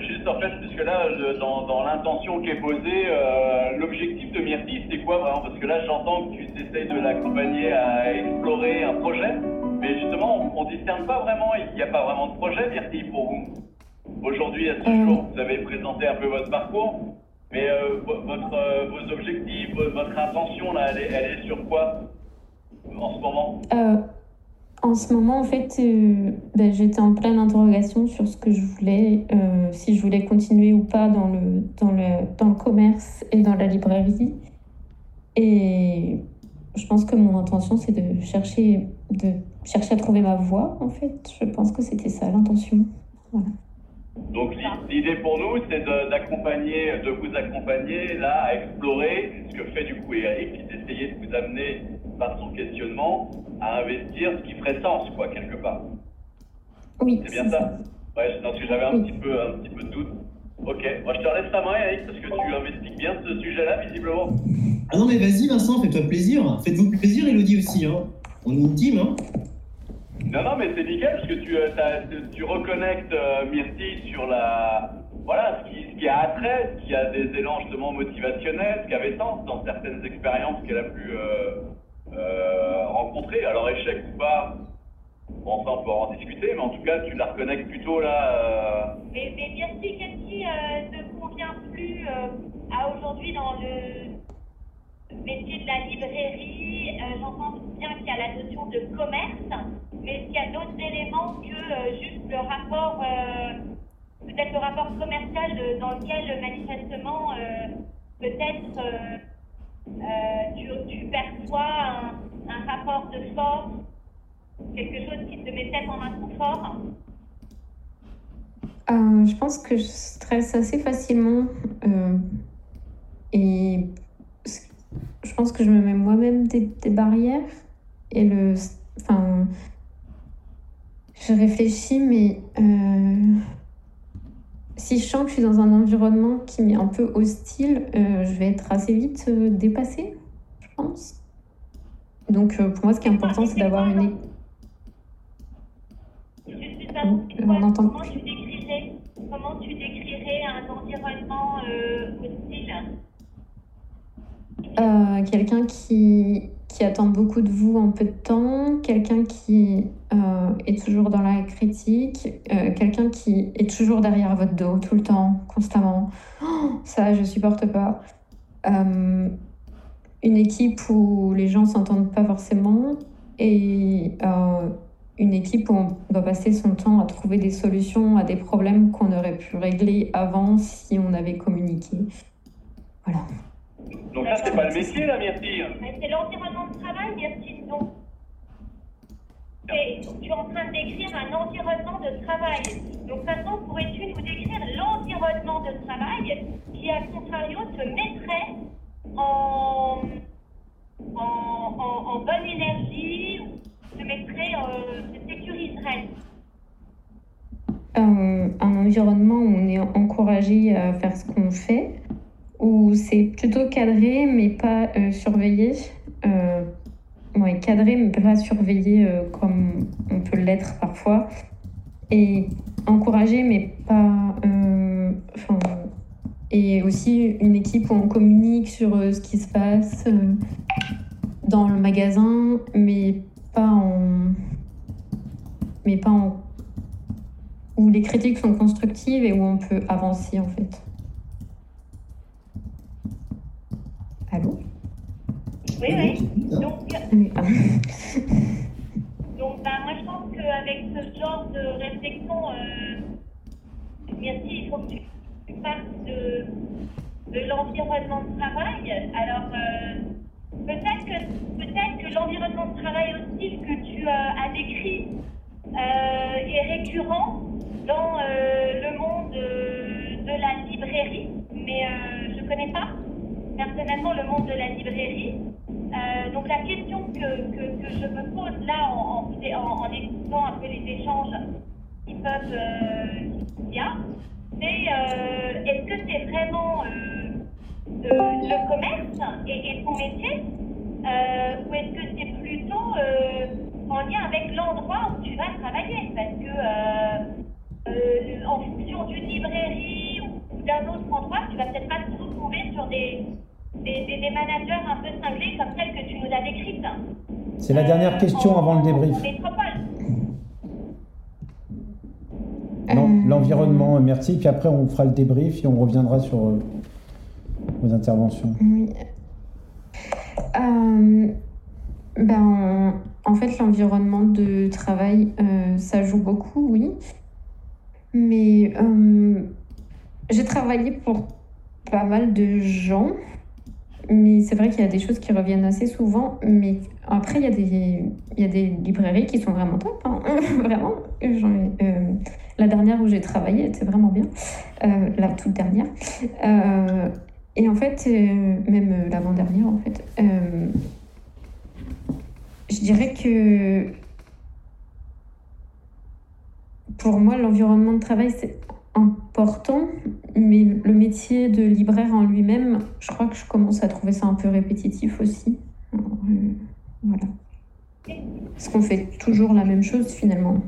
Juste en fait, puisque là, dans, dans l'intention qui est posée, euh, l'objectif de Myrtille, c'est quoi vraiment? Parce que là, j'entends que tu essayes de l'accompagner à explorer un projet, mais justement, on ne discerne pas vraiment, il n'y a pas vraiment de projet, Myrtille, pour vous Aujourd'hui, à ce euh. jour, vous avez présenté un peu votre parcours, mais euh, votre, euh, vos objectifs, votre intention, là, elle est, elle est sur quoi en ce moment? En ce moment, en fait, ben, j'étais en pleine interrogation sur ce que je voulais, si je voulais continuer ou pas dans le, dans, le, dans le commerce et dans la librairie. Et je pense que mon intention, c'est de chercher, de chercher à trouver ma voie, en fait. Je pense que c'était ça l'intention. Voilà. Donc l'idée pour nous, c'est d'accompagner, de, vous accompagner là à explorer ce que fait du coup Eric, d'essayer de vous amener par son questionnement à investir ce qui ferait sens, quoi, quelque part. Oui. C'est bien ça. Ouais, parce que j'avais un petit peu, un petit peu de doute. Ok, moi je te laisse la main, Eric, parce que tu investigues bien ce sujet-là, visiblement. Ah non, mais vas-y, Vincent, fais-toi plaisir. Faites-vous plaisir, Elodie aussi. Hein. On est une team, hein. Non, non, mais c'est nickel parce que tu, euh, tu reconnectes euh, Myrtille sur la, voilà, ce qui, ce qui a attrait, ce qui a des élans justement motivationnels, ce qui avait sens dans certaines expériences qu'elle a pu euh, rencontrer. Alors échec ou pas, bon ça on peut en discuter, mais en tout cas tu la reconnectes plutôt là. Mais, mais qu'est-ce qui ne convient plus à aujourd'hui dans le métier de la librairie, j'entends bien qu'il y a la notion de commerce, mais qu'il y a d'autres éléments que euh, juste le rapport, euh, peut-être le rapport commercial dans lequel manifestement, euh, peut-être tu, perçois un, rapport de force, quelque chose qui te met peut-être en inconfort. Je pense que je stresse assez facilement et je pense que je me mets moi-même des, des barrières et le, enfin, je réfléchis mais euh, si je sens que je suis dans un environnement qui m'est un peu hostile, euh, je vais être assez vite euh, dépassée, je pense. Donc pour moi, ce qui est important, c'est d'avoir une on entend comment tu décrirais, comment tu décrirais un environnement hostile? Euh, quelqu'un qui, qui attend beaucoup de vous en peu de temps, quelqu'un qui euh, est toujours dans la critique, euh, quelqu'un qui est toujours derrière votre dos tout le temps, constamment. Oh, ça, je supporte pas. Euh, une équipe où les gens s'entendent pas forcément et euh, une équipe où on doit passer son temps à trouver des solutions à des problèmes qu'on aurait pu régler avant si on avait communiqué. Voilà. Donc ça, c'est pas le métier, là, Myrtille C'est l'environnement de travail, merci. Donc, tu es en train de décrire un environnement de travail. Donc maintenant, pourrais-tu nous décrire l'environnement de travail qui, à contrario, te mettrait en, bonne énergie, te mettrait, euh, sécuriserait? Un, un environnement où on est encouragé à faire ce qu'on fait, où c'est plutôt cadré mais pas euh, surveillé. Ouais, cadré mais pas surveillé euh, comme on peut l'être parfois. Et encouragé mais pas... euh, et aussi une équipe où on communique sur euh, ce qui se passe euh, dans le magasin, mais pas en... Mais pas en où les critiques sont constructives et où on peut avancer en fait. Allô? Oui, oui. Donc. Donc, bah, moi, je pense qu'avec ce genre de réflexion, euh, merci, il faut que tu, partes de, de l'environnement de travail. Alors, euh, peut-être que, peut-être que l'environnement de travail hostile que tu euh, as décrit euh, est récurrent dans euh, le monde euh, de la librairie, mais euh, je ne connais pas personnellement le monde de la librairie. Euh, donc la question que, que, je me pose là en, en, écoutant un peu les échanges qui peuvent euh, y a, c'est euh, est-ce que c'est vraiment le commerce et, et ton métier ou est-ce que c'est plutôt en lien avec l'endroit où tu vas travailler? Parce que en fonction d'une librairie ou d'un autre endroit, tu vas peut-être pas te retrouver sur des, des, des, des managers un peu cinglés comme celle que tu nous as décrite. C'est la dernière Euh, question en- avant le débrief. Euh, L'environnement, merci. Puis après, on fera le débrief et on reviendra sur euh, vos interventions. Oui. Euh, ben, en fait, l'environnement de travail, euh, ça joue beaucoup, oui. Mais euh, j'ai travaillé pour pas mal de gens. Mais c'est vrai qu'il y a des choses qui reviennent assez souvent. Mais après, il y a des, il y a des librairies qui sont vraiment top. hein. vraiment. Euh, la dernière où j'ai travaillé était vraiment bien. Euh, la toute dernière. Euh, et en fait, même l'avant-dernière, en fait, je dirais que pour moi, l'environnement de travail, c'est important, mais le métier de libraire en lui-même, je crois que je commence à trouver ça un peu répétitif aussi. Euh, voilà. Parce qu'on fait toujours la même chose finalement.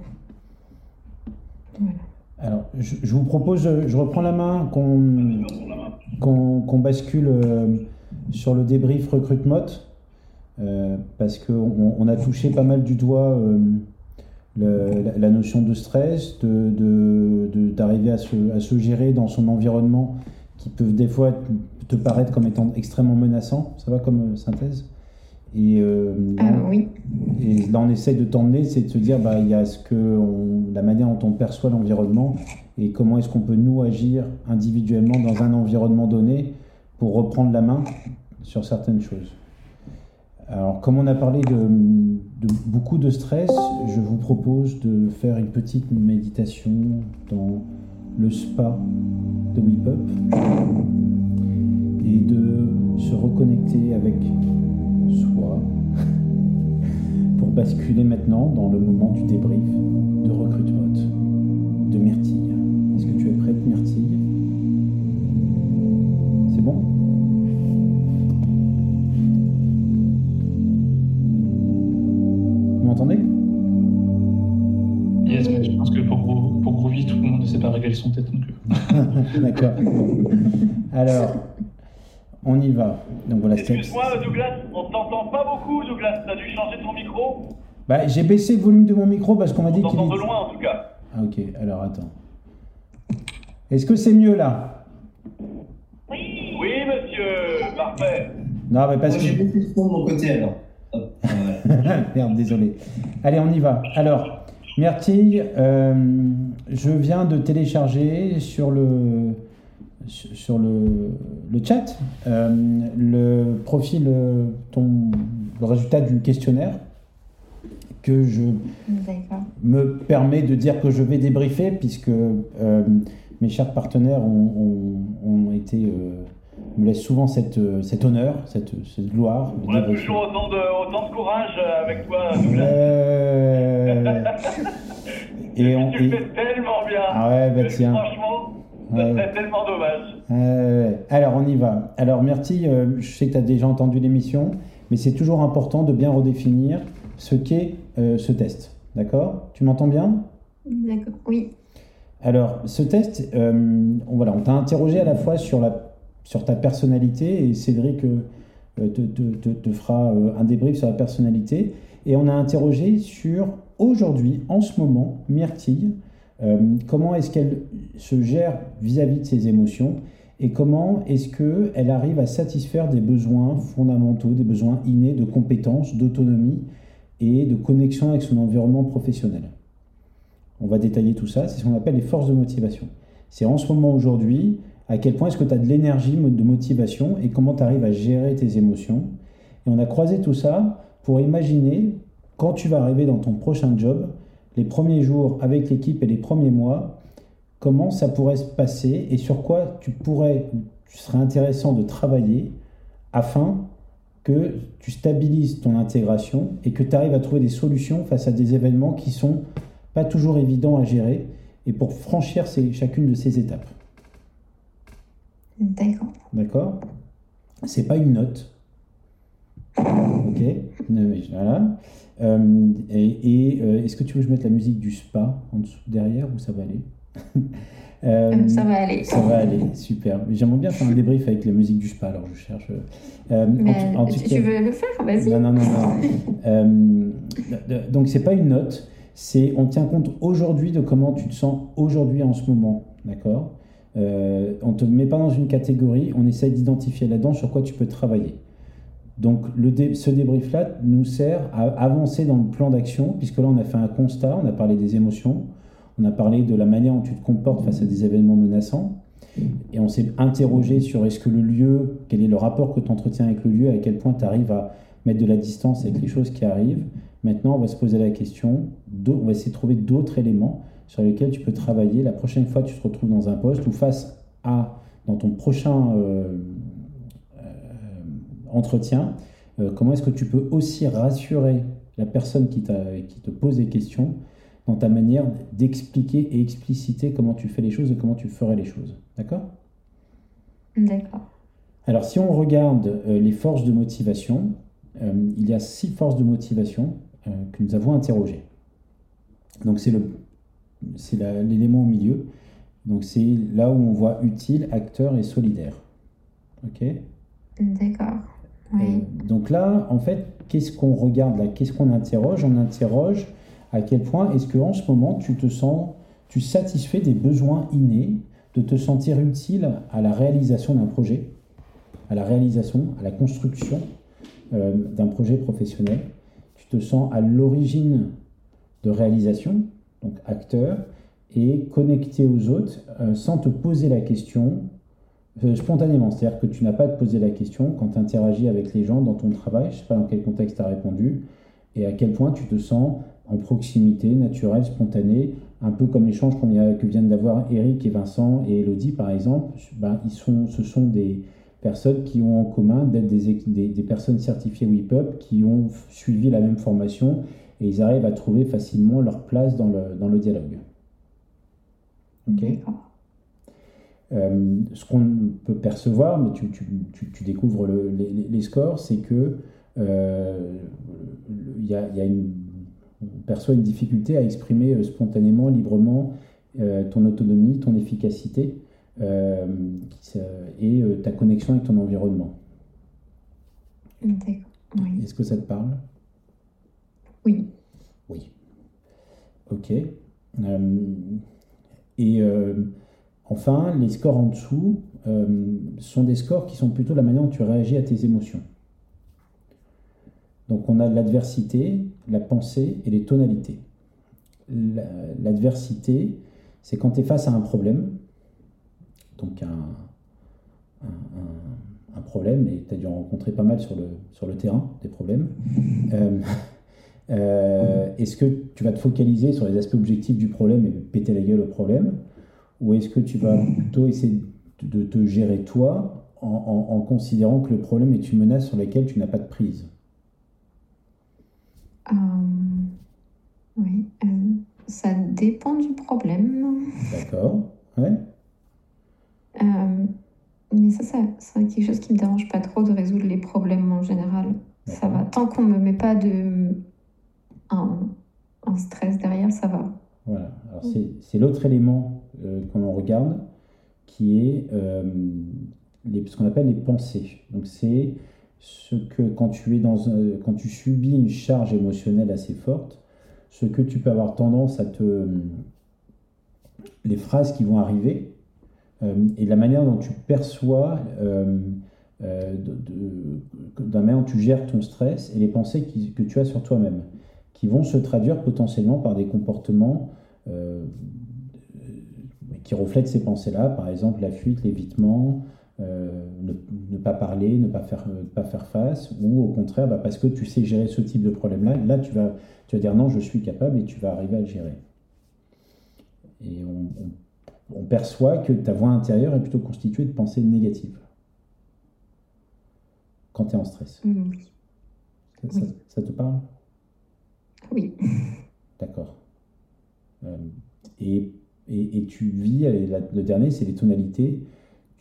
Alors, je, vous propose, je reprends la main, qu'on bascule euh, sur le débrief recrutement, euh, parce qu'on on a touché pas mal du doigt euh, le- la, la notion de stress, d'arriver de, de, à, se, à se gérer dans son environnement qui peuvent des fois te paraître comme étant extrêmement menaçants. Ça va comme euh, synthèse? Et, euh, Ah oui. et là, on essaye de t'emmener, c'est de se dire, bah, il y a ce que on- la manière dont on perçoit l'environnement et comment est-ce qu'on peut nous agir individuellement dans un environnement donné pour reprendre la main sur certaines choses. Alors, comme on a parlé de, beaucoup de stress, je vous propose de faire une petite méditation dans le spa de Whip Up et de se reconnecter avec soi pour basculer maintenant dans le moment du débrief de recrutement de Myrtille. Tête non plus. D'accord. Alors, on y va. Donc voilà, Excuse-moi, Douglas, on t'entend pas beaucoup, Douglas. T'as dû changer ton micro Bah, j'ai baissé le volume de mon micro parce qu'on m'a On dit qu'il t'entend de est... loin, en tout cas. Ah ok, alors attends. Est-ce que c'est mieux là? Oui, Oui, monsieur. Parfait. Non, mais parce Moi, que... j'ai baissé le son de mon côté alors. Merde, désolé. Allez, on y va. Alors, Myrtille, euh, je viens de télécharger sur le, sur le, le chat euh, le profil, ton, le résultat du questionnaire que je me permet de dire que je vais débriefer puisque euh, mes chers partenaires ont, ont- ont été me laissent souvent cette, euh, cet honneur, cette, cette gloire. On a toujours autant de, autant de courage euh, avec toi, Douglas. Euh, et on, Tu et- fais tellement bien. ah ouais, bah tiens. Franchement, ça Ouais. serait tellement dommage. Euh, alors on y va. Alors Myrtille, euh, je sais que tu as déjà entendu l'émission, mais c'est toujours important de bien redéfinir ce qu'est euh, ce test. D'accord? Tu m'entends bien? D'accord. Oui. Alors, ce test, euh, on, voilà, on t'a interrogé à la fois sur, la, sur ta personnalité, et Cédric euh, te, te- te- fera euh, un débrief sur la personnalité, et on a interrogé sur aujourd'hui, en ce moment, Myrtille, euh, comment est-ce qu'elle se gère vis-à-vis de ses émotions, et comment est-ce qu'elle arrive à satisfaire des besoins fondamentaux, des besoins innés de compétences, d'autonomie et de connexion avec son environnement professionnel. On va détailler tout ça, c'est ce qu'on appelle les forces de motivation. C'est en ce moment aujourd'hui, à quel point est-ce que tu as de l'énergie de motivation et comment tu arrives à gérer tes émotions? Et on a croisé tout ça pour imaginer, quand tu vas arriver dans ton prochain job, les premiers jours avec l'équipe et les premiers mois, comment ça pourrait se passer et sur quoi tu pourrais, tu serais intéressant de travailler afin que tu stabilises ton intégration et que tu arrives à trouver des solutions face à des événements qui sont pas toujours évidents à gérer et pour franchir chacune de ces étapes. D'accord. D'accord C'est pas une note. Ok Voilà. Euh, et et, euh, est-ce que tu veux que je mette la musique du spa en dessous derrière ou ça va aller? Euh, ça va aller. Ça va aller, super. J'aimerais bien faire un débrief avec la musique du spa, alors je cherche. euh, en en tu, veux le faire? Vas-y. non, non, non, non. Euh, donc, c'est pas une note, c'est on tient compte aujourd'hui de comment tu te sens aujourd'hui en ce moment. D'accord? Euh, On te met pas dans une catégorie, on essaye d'identifier là-dedans sur quoi tu peux travailler. Donc, le ce débrief-là nous sert à avancer dans le plan d'action, puisque là, on a fait un constat, on a parlé des émotions, on a parlé de la manière dont tu te comportes face à des événements menaçants. Et on s'est interrogé sur est-ce que le lieu, quel est le rapport que tu entretiens avec le lieu, à quel point tu arrives à mettre de la distance avec les choses qui arrivent. Maintenant, on va se poser la question, on va essayer de trouver d'autres éléments sur lesquels tu peux travailler la prochaine fois que tu te retrouves dans un poste ou face à, dans ton prochain euh, euh, entretien, euh, comment est-ce que tu peux aussi rassurer la personne qui, qui te pose des questions dans ta manière d'expliquer et expliciter comment tu fais les choses et comment tu ferais les choses. D'accord? D'accord. Alors, si on regarde les forces de motivation, il y a six forces de motivation que nous avons interrogées. Donc, c'est le, c'est l'élément au milieu. Donc, c'est là où on voit utile, acteur et solidaire. Ok? D'accord. Oui. Euh, donc là, en fait, qu'est-ce qu'on regarde là? Qu'est-ce qu'on interroge? On interroge à quel point est-ce que en ce moment tu te sens, tu satisfais des besoins innés de te sentir utile à la réalisation d'un projet, à la réalisation, à la construction euh, d'un projet professionnel? Tu te sens à l'origine de réalisation, donc acteur, et connecté aux autres euh, sans te poser la question euh, spontanément. C'est-à-dire que tu n'as pas à te poser la question quand tu interagis avec les gens dans ton travail, je ne sais pas dans quel contexte tu as répondu, et à quel point tu te sens en proximité, naturelle, spontanée, un peu comme l'échange que viennent d'avoir Eric et Vincent et Elodie par exemple. Ben, ce sont des personnes qui ont en commun d'être des, des, personnes certifiées WIPUP, qui ont suivi la même formation et ils arrivent à trouver facilement leur place dans le, dans le dialogue. Ok euh, ce qu'on peut percevoir, mais tu, tu, tu, découvres les, les, scores, c'est que euh, il y, a, y a une on perçoit une difficulté à exprimer euh, spontanément, librement euh, ton autonomie, ton efficacité euh, et ta connexion avec ton environnement. Est-ce que ça te parle? Oui. Oui. Ok. et enfin, les scores en dessous sont des scores qui sont plutôt la manière dont tu réagis à tes émotions. Donc on a l'adversité, la pensée et les tonalités. L'adversité, c'est quand tu es face à un problème, donc un, problème, et tu as dû en rencontrer pas mal sur le, terrain, des problèmes. Euh, euh, est-ce que tu vas te focaliser sur les aspects objectifs du problème et péter la gueule au problème Ou est-ce que tu vas plutôt essayer de te gérer toi en, en considérant que le problème est une menace sur laquelle tu n'as pas de prise euh, oui, euh, ça dépend du problème. D'accord, ouais. Euh, mais ça, ça c'est quelque chose qui me dérange pas trop de résoudre les problèmes en général. Ça va. Tant qu'on me met pas de un, stress derrière, ça va. Voilà. Alors c'est l'autre élément qu'on en regarde, qui est les, ce qu'on appelle les pensées. Donc c'est ce que quand tu es dans un, quand tu subis une charge émotionnelle assez forte, ce que tu peux avoir tendance à te les phrases qui vont arriver euh, et la manière dont tu perçois euh, euh, d'un manière dont tu gères ton stress et les pensées que tu as sur toi-même qui vont se traduire potentiellement par des comportements qui reflètent ces pensées-là, par exemple la fuite, l'évitement, euh, ne, pas parler, ne pas faire, pas faire face, ou au contraire, bah, parce que tu sais gérer ce type de problème-là, là tu vas, tu vas dire non, je suis capable et tu vas arriver à le gérer. Et on, perçoit que ta voix intérieure est plutôt constituée de pensées négatives. Quand tu es en stress. Mmh, ça, te parle? Oui. D'accord. Euh, et, et, tu vis, le dernier, c'est les tonalités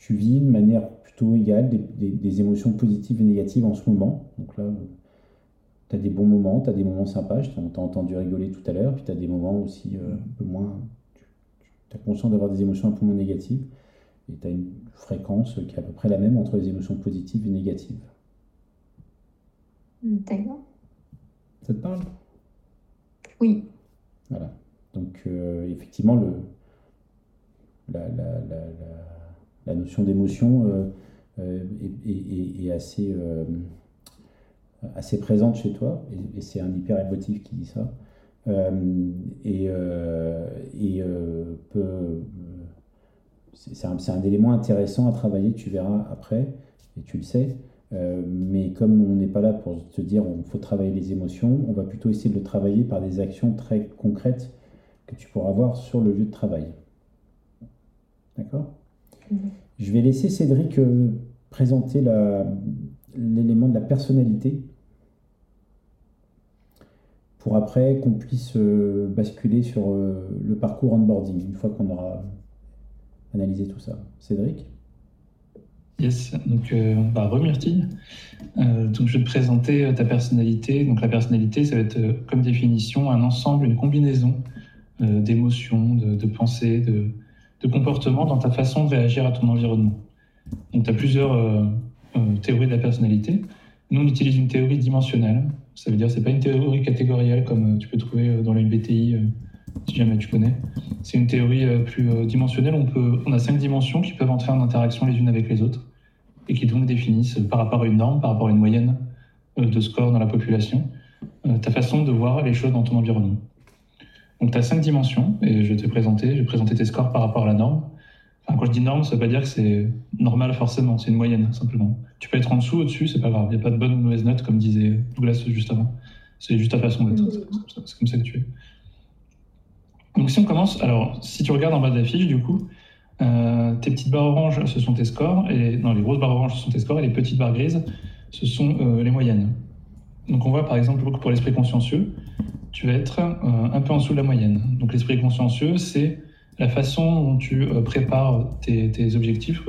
tu vis de manière plutôt égale des, émotions positives et négatives en ce moment. Donc là, tu as des bons moments, tu as des moments sympas, je t'ai entendu rigoler tout à l'heure, puis tu as des moments aussi euh, un peu moins. Tu as conscience d'avoir des émotions un peu moins négatives, et tu as une fréquence qui est à peu près la même entre les émotions positives et négatives. D'accord. Ça te parle? Oui. Voilà. Donc, euh, effectivement, la, notion d'émotion euh, euh, est, assez, présente chez toi, et, c'est un hyper émotif qui dit ça. et, c'est un, élément intéressant à travailler, tu verras après, et tu le sais. Mais comme on n'est pas là pour te dire il faut travailler les émotions, on va plutôt essayer de le travailler par des actions très concrètes que tu pourras avoir sur le lieu de travail. D'accord? Je vais laisser Cédric euh, présenter l'élément de la personnalité pour après qu'on puisse euh, basculer sur euh, le parcours onboarding, une fois qu'on aura analysé tout ça. Cédric? Yes, donc bah, remercie. donc je vais te présenter ta personnalité. Donc la personnalité, ça va être comme définition un ensemble, une combinaison d'émotions, de, pensées, de, de comportement dans ta façon de réagir à ton environnement. Donc, tu as plusieurs euh, euh, théories de la personnalité. Nous, on utilise une théorie dimensionnelle. Ça veut dire que ce n'est pas une théorie catégorielle comme euh, tu peux trouver dans la MBTI, si jamais tu connais. C'est une théorie euh, plus euh, dimensionnelle. On, peut, on a cinq dimensions qui peuvent entrer en interaction les unes avec les autres et qui donc définissent par rapport à une norme, par rapport à une moyenne euh, de score dans la population, euh, ta façon de voir les choses dans ton environnement. Donc tu as cinq dimensions et je t'ai présenté, je vais présenter tes scores par rapport à la norme. Enfin, quand je dis norme, ça ne veut pas dire que c'est normal forcément, c'est une moyenne simplement. Tu peux être en dessous, au-dessus, c'est pas grave. Il n'y a pas de bonne ou mauvaise note comme disait Douglas juste avant. C'est juste ta façon d'être. C'est comme ça que tu es. Donc si on commence, alors si tu regardes en bas de la fiche, du coup, euh, tes petites barres oranges, ce sont tes scores, et non, les grosses barres oranges, ce sont tes scores, et les petites barres grises, ce sont euh, les moyennes. Donc on voit par exemple que pour l'esprit consciencieux, tu vas être euh, un peu en dessous de la moyenne. Donc l'esprit consciencieux, c'est la façon dont tu prépares tes, tes objectifs,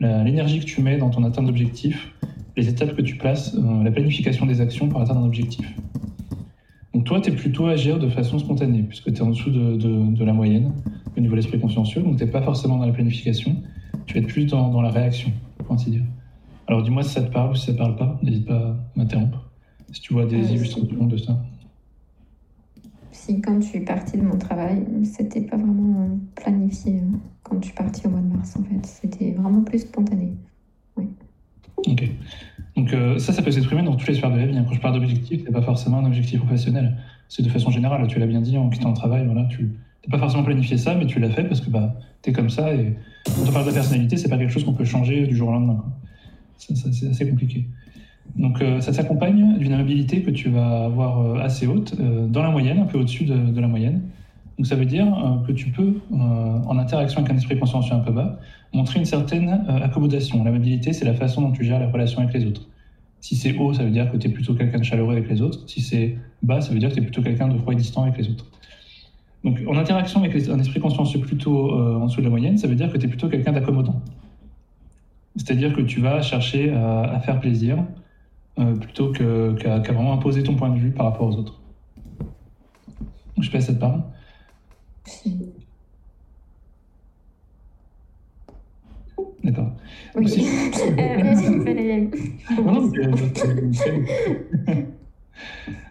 l'énergie que tu mets dans ton atteinte d'objectif, les étapes que tu places, la planification des actions pour atteindre un objectif. Donc toi, tu es plutôt à agir de façon spontanée, puisque tu es en dessous de, de- de la moyenne au niveau de l'esprit consciencieux, donc tu n'es pas forcément dans la planification, tu vas être plus dans, dans la réaction, pour ainsi dire. Alors dis-moi si ça te parle ou si ça ne parle pas, n'hésite pas à m'interrompre, si tu vois des illustrations de ça. Si quand je suis partie de mon travail, c'était pas vraiment planifié euh, quand je suis partie au mois de mars en fait. C'était vraiment plus spontané. Ok. Donc euh, ça, ça peut s'exprimer dans toutes les sphères de la vie. hein. Quand je parle d'objectif, c'est pas forcément un objectif professionnel. C'est de façon générale. Tu l'as bien dit en quittant le travail. Voilà, tu n'as pas forcément planifié ça, mais tu l'as fait parce que bah, tu es comme ça. Et quand on parle de la personnalité, c'est pas quelque chose qu'on peut changer du jour au lendemain. quoi. Ça, c'est assez compliqué. Donc euh, ça s'accompagne d'une amabilité que tu vas avoir euh, assez haute, dans la moyenne, un peu au-dessus de, de la moyenne. Donc ça veut dire euh, que tu peux, euh, en interaction avec un esprit consciencieux un peu bas, montrer une certaine euh, accommodation. L'amabilité, c'est la façon dont tu gères la relation avec les autres. Si c'est haut, ça veut dire que tu es plutôt quelqu'un de chaleureux avec les autres. Si c'est bas, ça veut dire que tu es plutôt quelqu'un de froid et distant avec les autres. Donc en interaction avec un esprit consciencieux plutôt en dessous de la moyenne, ça veut dire que tu es plutôt quelqu'un d'accommodant. C'est-à-dire que tu vas chercher à, faire plaisir plutôt qu'à vraiment imposer ton point de vue par rapport aux autres. Je sais pas si ça te parle. Si. D'accord. Oui. Euh, mais, euh,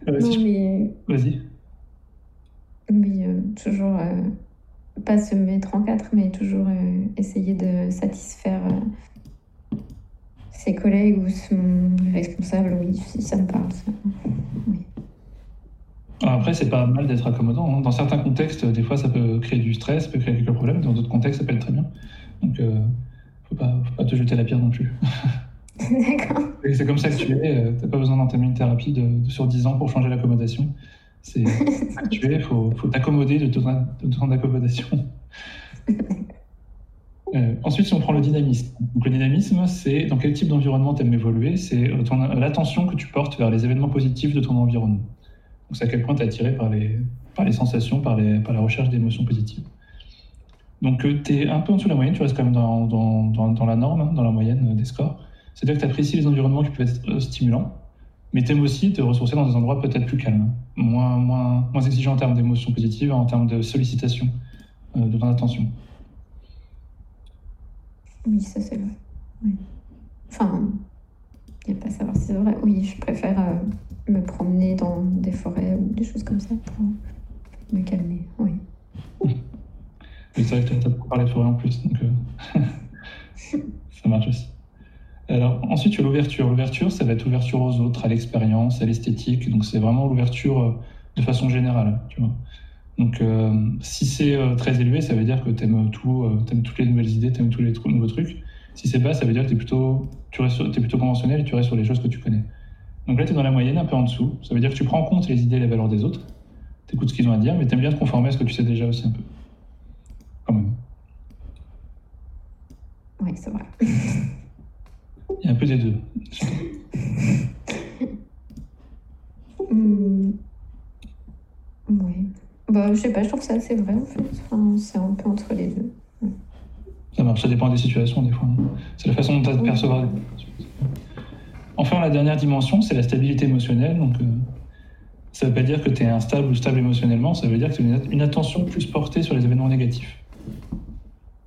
Euh, Vas-y. Oui, euh, toujours euh, pas se mettre en quatre, mais toujours euh, essayer de satisfaire ses collègues ou son responsable. Oui, si ça me parle. ça. Oui. Après, c'est pas mal d'être accommodant. hein. Dans certains contextes, des fois, ça peut créer du stress, ça peut créer quelques problèmes. Dans d'autres contextes, ça peut être très bien. Donc, euh, faut pas, faut pas te jeter la pierre non plus. D'accord. Et c'est comme ça que tu es. euh, T'as pas besoin d'entamer une thérapie de, de- sur 10 ans pour changer l'accommodation. C'est comme ça que tu es. Il faut, faut t'accommoder de ton, accommodation. Euh, ensuite, si on prend le dynamisme. Donc, le dynamisme, c'est dans quel type d'environnement tu aimes évoluer? C'est euh, ton- l'attention que tu portes vers les événements positifs de ton environnement. Donc, c'est à quel point tu es attiré par les, par les sensations, par, les, par la recherche d'émotions positives. Donc, tu es un peu en dessous de la moyenne, tu restes quand même dans, dans, dans, la norme, hein, dans la moyenne euh, des scores. C'est-à-dire que tu apprécies les environnements qui peuvent être euh, stimulants, mais tu aimes aussi te ressourcer dans des endroits peut-être plus calmes, moins, moins, moins exigeants en termes d'émotions positives, en termes de sollicitation euh, de ton attention. Oui, ça c'est vrai. Oui. Enfin, a pas savoir si c'est vrai. Oui, je préfère euh, me promener dans des forêts ou des choses comme ça pour me calmer. Oui. Et c'est vrai que tu as beaucoup parlé de forêt en plus, donc euh, ça marche aussi. Alors, ensuite, tu as l'ouverture. L'ouverture, ça va être ouverture aux autres, à l'expérience, à l'esthétique. Donc, c'est vraiment l'ouverture euh, de façon générale. Donc, si c'est très élevé, ça veut dire que tu aimes tout, euh, t'aimes toutes les nouvelles idées, tu aimes tous les nouveaux trucs. Si c'est bas, ça veut dire que tu es plutôt, tu restes sur- t'es plutôt conventionnel et tu restes sur les choses que tu connais. Donc là, tu es dans la moyenne, un peu en dessous. Ça veut dire que tu prends en compte les idées et les valeurs des autres. Tu écoutes ce qu'ils ont à dire, mais tu aimes bien te conformer à ce que tu sais déjà aussi un peu. Quand même. Oui, c'est vrai. Il y a un peu des deux. Hmm. Oui. Bah, je sais pas, je trouve ça assez vrai en fait. Enfin, c'est un peu entre les deux. Ça marche, ça dépend des situations des fois. C'est la façon dont tu as de percevoir. Enfin, la dernière dimension, c'est la stabilité émotionnelle. Donc, euh, ça ne veut pas dire que tu es instable ou stable émotionnellement, ça veut dire que tu as une, attention plus portée sur les événements négatifs.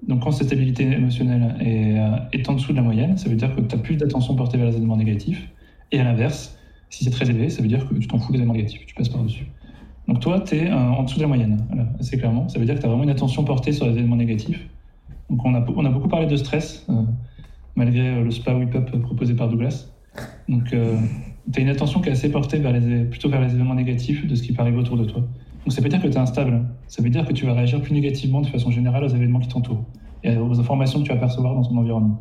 Donc, quand cette stabilité émotionnelle est, euh, est en dessous de la moyenne, ça veut dire que tu as plus d'attention portée vers les événements négatifs. Et à l'inverse, si c'est très élevé, ça veut dire que tu t'en fous des événements négatifs, tu passes par-dessus. Donc toi, tu es en dessous de la moyenne, voilà, assez clairement. Ça veut dire que tu as vraiment une attention portée sur les éléments négatifs. Donc on a, on a beaucoup parlé de stress, euh, malgré euh, le spa whip up proposé par Douglas. Donc euh, tu as une attention qui est assez portée vers les, plutôt vers les éléments négatifs de ce qui peut arriver autour de toi. Donc ça veut dire que tu es instable. Ça veut dire que tu vas réagir plus négativement de façon générale aux événements qui t'entourent et aux informations que tu vas percevoir dans ton environnement.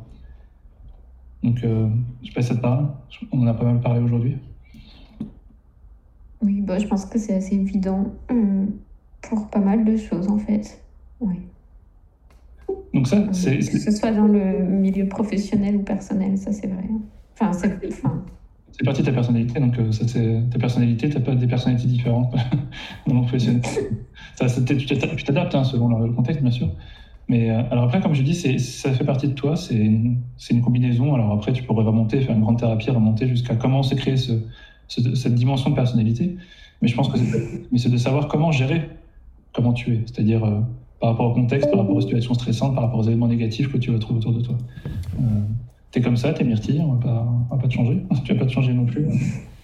Donc, euh, je sais pas si te parle. On en a pas mal parlé aujourd'hui. Oui, bah, je pense que c'est assez évident hum, pour pas mal de choses en fait. Oui. Donc ça, c'est... Que ce soit dans le milieu professionnel ou personnel, ça c'est vrai. Enfin, c'est... Enfin... C'est partie de ta personnalité, donc euh, ça c'est ta personnalité, t'as pas des personnalités différentes dans le professionnel. ça, tu t'adaptes hein, selon le contexte, bien sûr. Mais euh, alors après, comme je dis, ça fait partie de toi, c'est une, une, combinaison. Alors après, tu pourrais remonter, faire une grande thérapie, remonter jusqu'à comment s'est créé ce, cette dimension de personnalité. Mais je pense que c'est de savoir comment gérer comment tu es, c'est-à-dire euh, par rapport au contexte, par rapport aux situations stressantes, par rapport aux éléments négatifs que tu vas trouver autour de toi. Euh, t'es comme ça, t'es myrtille, on va pas, va pas te changer. Tu vas pas te changer non plus,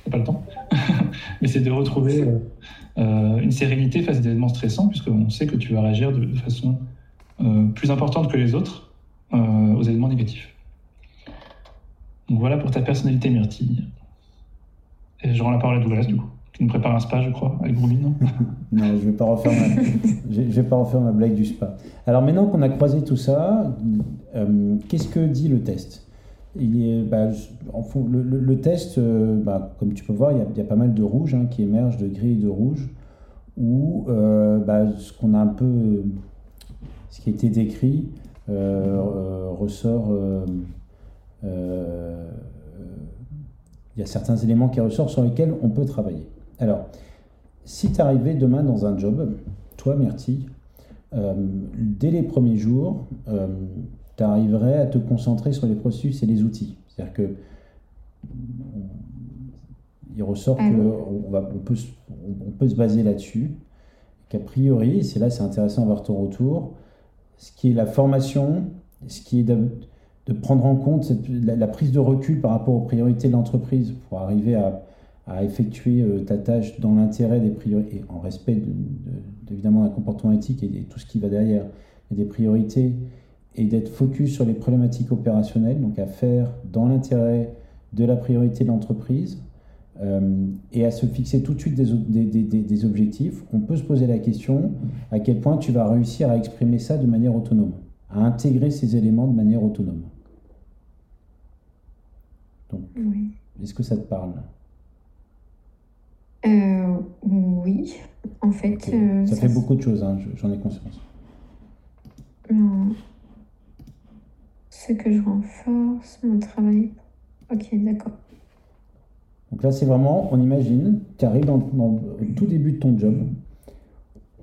t'as pas le temps. Mais c'est de retrouver euh, une sérénité face à des éléments stressants, puisqu'on sait que tu vas réagir de, façon euh, plus importante que les autres euh, aux éléments négatifs. Donc voilà pour ta personnalité myrtille. Et je rends la parole à Douglas, du coup, qui nous prépare un spa, je crois, avec Groovy, non Non, je ne vais, pas refaire ma... je vais pas refaire ma blague du spa. Alors maintenant qu'on a croisé tout ça, euh, qu'est-ce que dit le test? Il est, bah, le, le, test, bah, comme tu peux voir, il y, a, il y, a, pas mal de rouge hein, qui émergent, de gris et de rouge, où bah, ce qu'on a un peu ce qui a été décrit euh, euh, ressort. Euh, il y a certains éléments qui ressortent sur lesquels on peut travailler. Alors, si tu arrivais demain dans un job, toi, Myrtille, dès les premiers jours, tu arriverais à te concentrer sur les processus et les outils. C'est-à-dire que il ressort qu'on on, peut, on, peut se baser là-dessus, qu'a priori, et c'est là c'est intéressant à voir ton retour, ce qui est la formation, ce qui est de, prendre en compte la, prise de recul par rapport aux priorités de l'entreprise pour arriver à, effectuer euh, ta tâche dans l'intérêt des priorités, en respect évidemment d'un comportement éthique et, tout ce qui va derrière, et des priorités, et d'être focus sur les problématiques opérationnelles, donc à faire dans l'intérêt de la priorité de l'entreprise, euh, et à se fixer tout de suite des, des, objectifs, on peut se poser la question à quel point tu vas réussir à exprimer ça de manière autonome, à intégrer ces éléments de manière autonome. Donc, est-ce que ça te parle? Euh, Oui, en fait. Euh, ça, fait beaucoup de choses, hein, j'en ai conscience. Ce que je renforce, mon travail. Ok, d'accord. Donc là, c'est vraiment, on imagine, tu arrives dans, le tout début de ton job.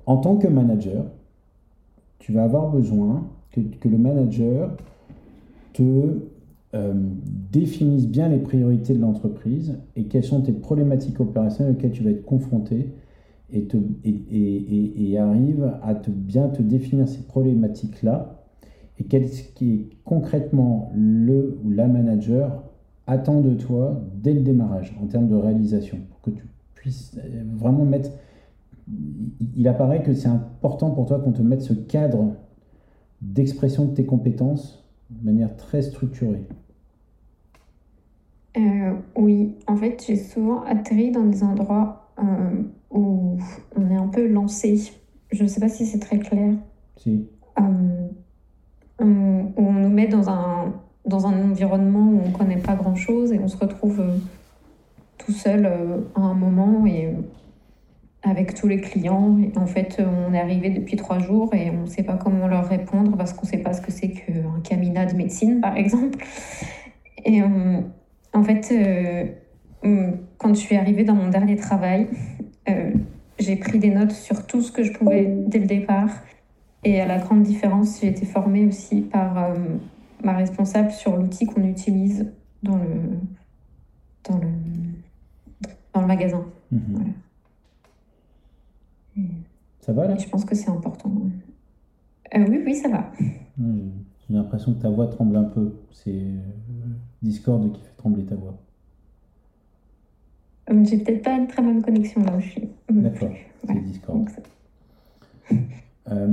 En tant que manager, tu vas avoir besoin que, le manager te euh, définisse bien les priorités de l'entreprise et quelles sont tes problématiques opérationnelles auxquelles tu vas être confronté et, te, et, arrive à te, bien te définir ces problématiques-là et qu'est-ce qui est concrètement le ou la manager attend de toi dès le démarrage en termes de réalisation, pour que tu puisses euh, vraiment mettre... Il apparaît que c'est important pour toi qu'on te mette ce cadre d'expression de tes compétences de manière très structurée. Euh, oui, en fait, j'ai souvent atterri dans des endroits euh, où on est un peu lancé. Je ne sais pas si c'est très clair. Si. où on nous met dans un, dans un environnement où on ne connaît pas grand-chose et on se retrouve euh, tout seul euh, à un moment et euh, avec tous les clients. Et en fait, on est arrivé depuis trois jours et on ne sait pas comment leur répondre parce qu'on ne sait pas ce que c'est qu'un caminat de médecine, par exemple. Et en fait, quand je suis arrivée dans mon dernier travail, j'ai pris des notes sur tout ce que je pouvais dès le départ. Et à la grande différence, j'ai été formée aussi par ma responsable sur l'outil qu'on utilise dans le, dans le, dans le magasin. Mhm. ça va là? Je pense que c'est important. Euh, oui, oui, ça va. J'ai l'impression que ta voix tremble un peu. C'est euh, Discord qui fait trembler ta voix. Euh, J'ai peut-être pas une très bonne connexion là où je suis. D'accord, c'est. Discord. Donc, Euh,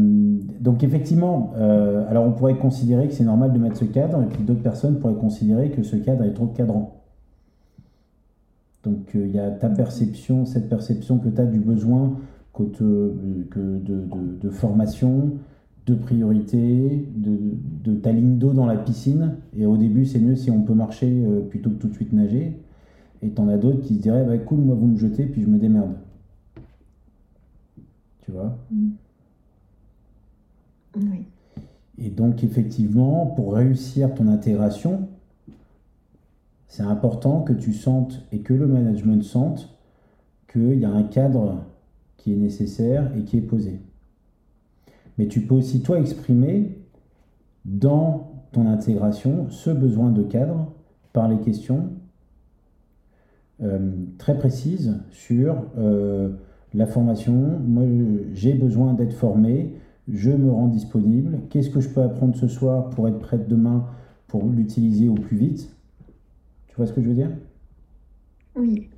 donc effectivement, euh, alors on pourrait considérer que c'est normal de mettre ce cadre, et puis d'autres personnes pourraient considérer que ce cadre est trop cadrant. Donc euh, il y a ta perception, cette perception que tu as du besoin que te- que de, de- de formation, de priorité, de, de ta ligne d'eau dans la piscine. Et au début, c'est mieux si on peut marcher euh, plutôt que tout de suite nager. Et t'en as d'autres qui se diraient, bah cool, moi vous me jetez, puis je me démerde. Tu vois Oui. Et donc, effectivement, pour réussir ton intégration, c'est important que tu sentes et que le management sente qu'il y a un cadre qui est nécessaire et qui est posé. Mais tu peux aussi, toi, exprimer dans ton intégration ce besoin de cadre par les questions euh, très précises sur euh, la formation. Moi, j'ai besoin d'être formé je me rends disponible, qu'est-ce que je peux apprendre ce soir pour être prête demain pour l'utiliser au plus vite? Tu vois ce que je veux dire? Oui.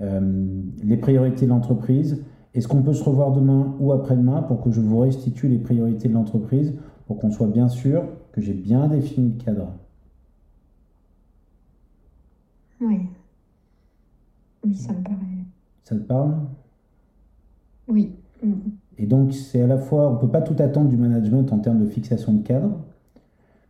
Euh, Les priorités de l'entreprise, est-ce qu'on peut se revoir demain ou après-demain pour que je vous restitue les priorités de l'entreprise pour qu'on soit bien sûr que j'ai bien défini le cadre? Oui. Oui, ça me paraît. Ça te parle? Oui. Et donc, c'est à la fois, on ne peut pas tout attendre du management en termes de fixation de cadre,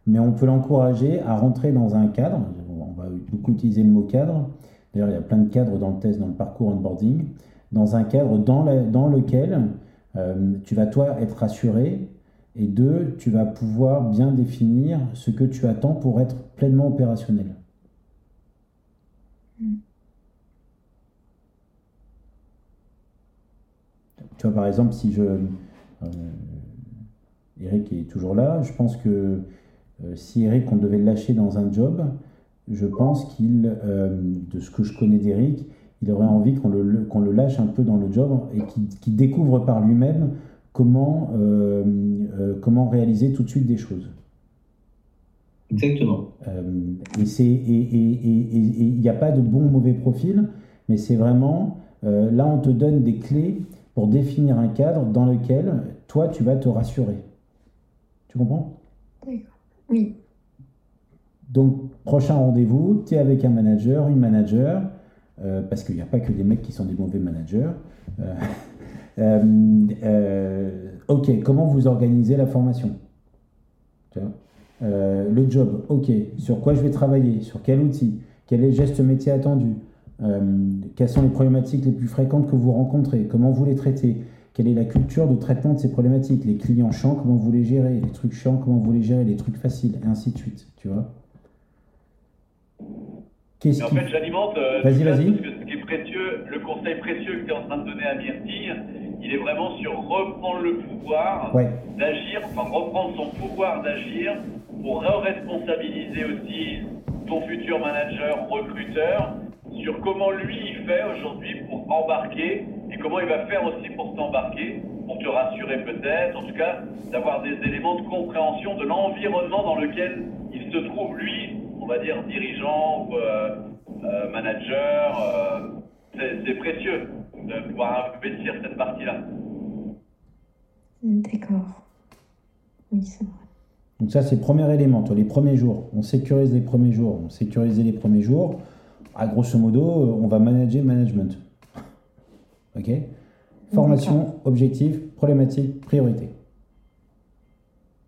mais on peut l'encourager à rentrer dans un cadre. On va beaucoup utiliser le mot cadre. D'ailleurs, il y a plein de cadres dans le test, dans le parcours onboarding. Dans un cadre dans, la- dans lequel euh, tu vas, toi, être rassuré, et deux, tu vas pouvoir bien définir ce que tu attends pour être pleinement opérationnel. Tu vois, par exemple, si je. euh, Eric est toujours là. Je pense que euh, si Eric, on devait le lâcher dans un job, je pense qu'il, euh, de ce que je connais d'Eric, il aurait envie qu'on le, le- qu'on le lâche un peu dans le job et qu'il découvre par lui-même comment, euh, euh, comment réaliser tout de suite des choses. Exactement. Euh, et il n'y a pas de bon ou mauvais profil, mais c'est vraiment euh, là on te donne des clés pour définir un cadre dans lequel toi tu vas te rassurer. Tu comprends? Oui. Donc prochain rendez-vous, tu es avec un manager, une manager, euh, parce qu'il n'y a pas que des mecs qui sont des mauvais managers. Euh, euh, ok, comment vous organisez la formation? Le job, ok, sur quoi je vais travailler, sur quel outil, quel est le geste métier attendu, quelles sont les problématiques les plus fréquentes que vous rencontrez, comment vous les traitez, quelle est la culture de traitement de ces problématiques, les clients chiants, comment vous les gérez, les trucs chiants, comment vous les gérez, les trucs faciles, et ainsi de suite, tu vois? Qu'est-ce en qui... fait, j'alimente. euh, Vas-y, vas-y. Parce que ce qui est précieux, le conseil précieux que tu es en train de donner à Myrtille, il est vraiment sur reprendre le pouvoir Ouais, d'agir, enfin reprendre son pouvoir d'agir pour re-responsabiliser aussi ton futur manager, recruteur, sur comment lui il fait aujourd'hui pour embarquer et comment il va faire aussi pour t'embarquer, pour te rassurer peut-être, en tout cas d'avoir des éléments de compréhension de l'environnement dans lequel il se trouve lui, on va dire dirigeant ou euh, euh, manager. euh, c'est précieux de pouvoir investir cette partie-là. D'accord. Oui, c'est vrai. donc ça c'est le premier élément, toi, les premiers jours. On sécurise les premiers jours, on sécurise les premiers jours. À grosso modo, on va manager management. Ok? Formation, objectif, problématique, priorité.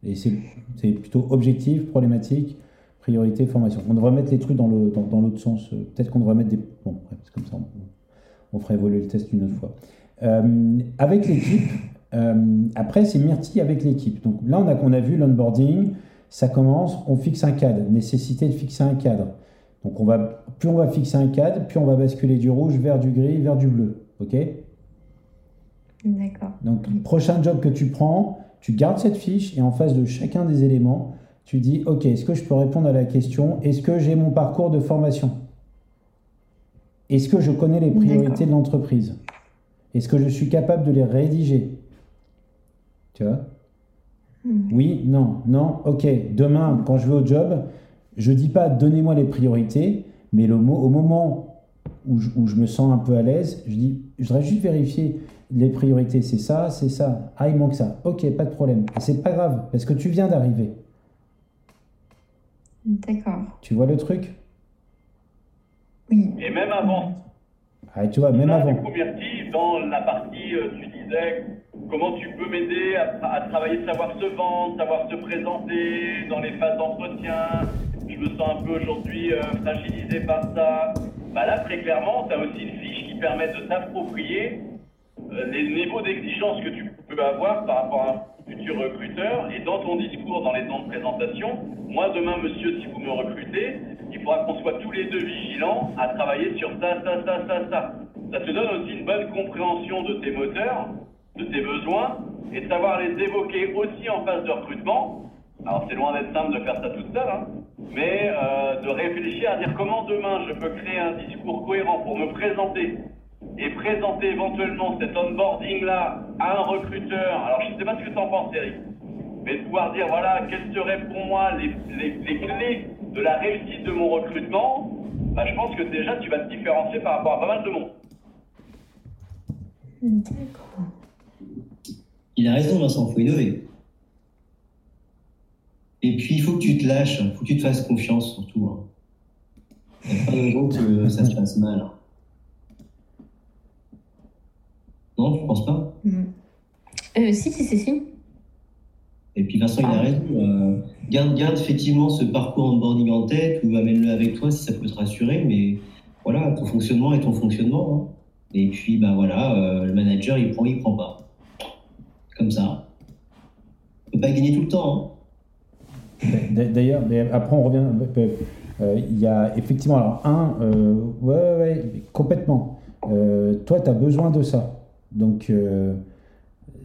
Et c'est c'est plutôt objectif, problématique, priorité, formation. On devrait mettre les trucs dans le dans, dans l'autre sens. Euh, Peut-être qu'on devrait mettre des. Bon, bref, c'est comme ça. On, on fera évoluer le test une autre fois. Euh, avec l'équipe, euh, après c'est Myrtille avec l'équipe. Donc là, on a, on a vu l'onboarding, ça commence, on fixe un cadre, nécessité de fixer un cadre. Donc on va, plus on va fixer un cadre, plus on va basculer du rouge vers du gris, vers du bleu. Ok? D'accord. donc, prochain job que tu prends, tu gardes cette fiche et en face de chacun des éléments, tu dis Ok, est-ce que je peux répondre à la question Est-ce que j'ai mon parcours de formation? Est-ce que je connais les priorités de l'entreprise? Est-ce que je suis capable de les rédiger? Tu vois? Mhm. Oui, non, non, ok. Demain, quand je vais au job, je dis pas donnez-moi les priorités, mais le au moment où je, où je me sens un peu à l'aise, je dis, je voudrais juste vérifier les priorités, c'est ça, c'est ça. Ah, il manque ça. Ok, pas de problème. C'est pas grave, parce que tu viens d'arriver. D'accord. Tu vois le truc? Oui. Et même avant. Ah, tu vois, même Là, avant. Myrtille, dans la partie, euh, tu disais comment tu peux m'aider à, à travailler, savoir se vendre, savoir se présenter dans les phases d'entretien. Je me sens un peu aujourd'hui euh, fragilisé par ça. Bah là, très clairement, tu as aussi une fiche qui permet de t'approprier euh, les niveaux d'exigence que tu peux avoir par rapport à un futur recruteur. Et dans ton discours, dans les temps de présentation, moi, demain, monsieur, si vous me recrutez, il faudra qu'on soit tous les deux vigilants à travailler sur ça, ça, ça, ça, ça. Ça te donne aussi une bonne compréhension de tes moteurs, de tes besoins, et de savoir les évoquer aussi en phase de recrutement. Alors, c'est loin d'être simple de faire ça toute seule, hein, mais euh, de réfléchir à dire comment demain je peux créer un discours cohérent pour me présenter et présenter éventuellement cet onboarding-là à un recruteur. Alors, je ne sais pas ce que tu en penses, Eric, mais de pouvoir dire, voilà, quelles seraient pour moi les, les, les clés de la réussite de mon recrutement, bah, je pense que déjà, tu vas te différencier par rapport à pas mal de monde. Il a raison, Vincent, il faut. Et puis, il faut que tu te lâches, il faut que tu te fasses confiance, surtout. hein. Il n'y a pas de raison que ça se passe mal. hein. Non, je pense pas. Mm. Euh, si, si, si, si. Et puis Vincent, il a Ah. raison. euh, garde, garde effectivement ce parcours onboarding en tête ou amène-le avec toi si ça peut te rassurer. Mais voilà, ton fonctionnement est ton fonctionnement. hein. Et puis, bah voilà, euh, le manager, il prend, il prend pas. Comme ça. On peut pas gagner tout le temps. hein. D'a- D'ailleurs, mais après on revient. euh, Il y a effectivement, alors un, euh, ouais, ouais, ouais, complètement. Euh, toi, tu as besoin de ça. Donc, euh,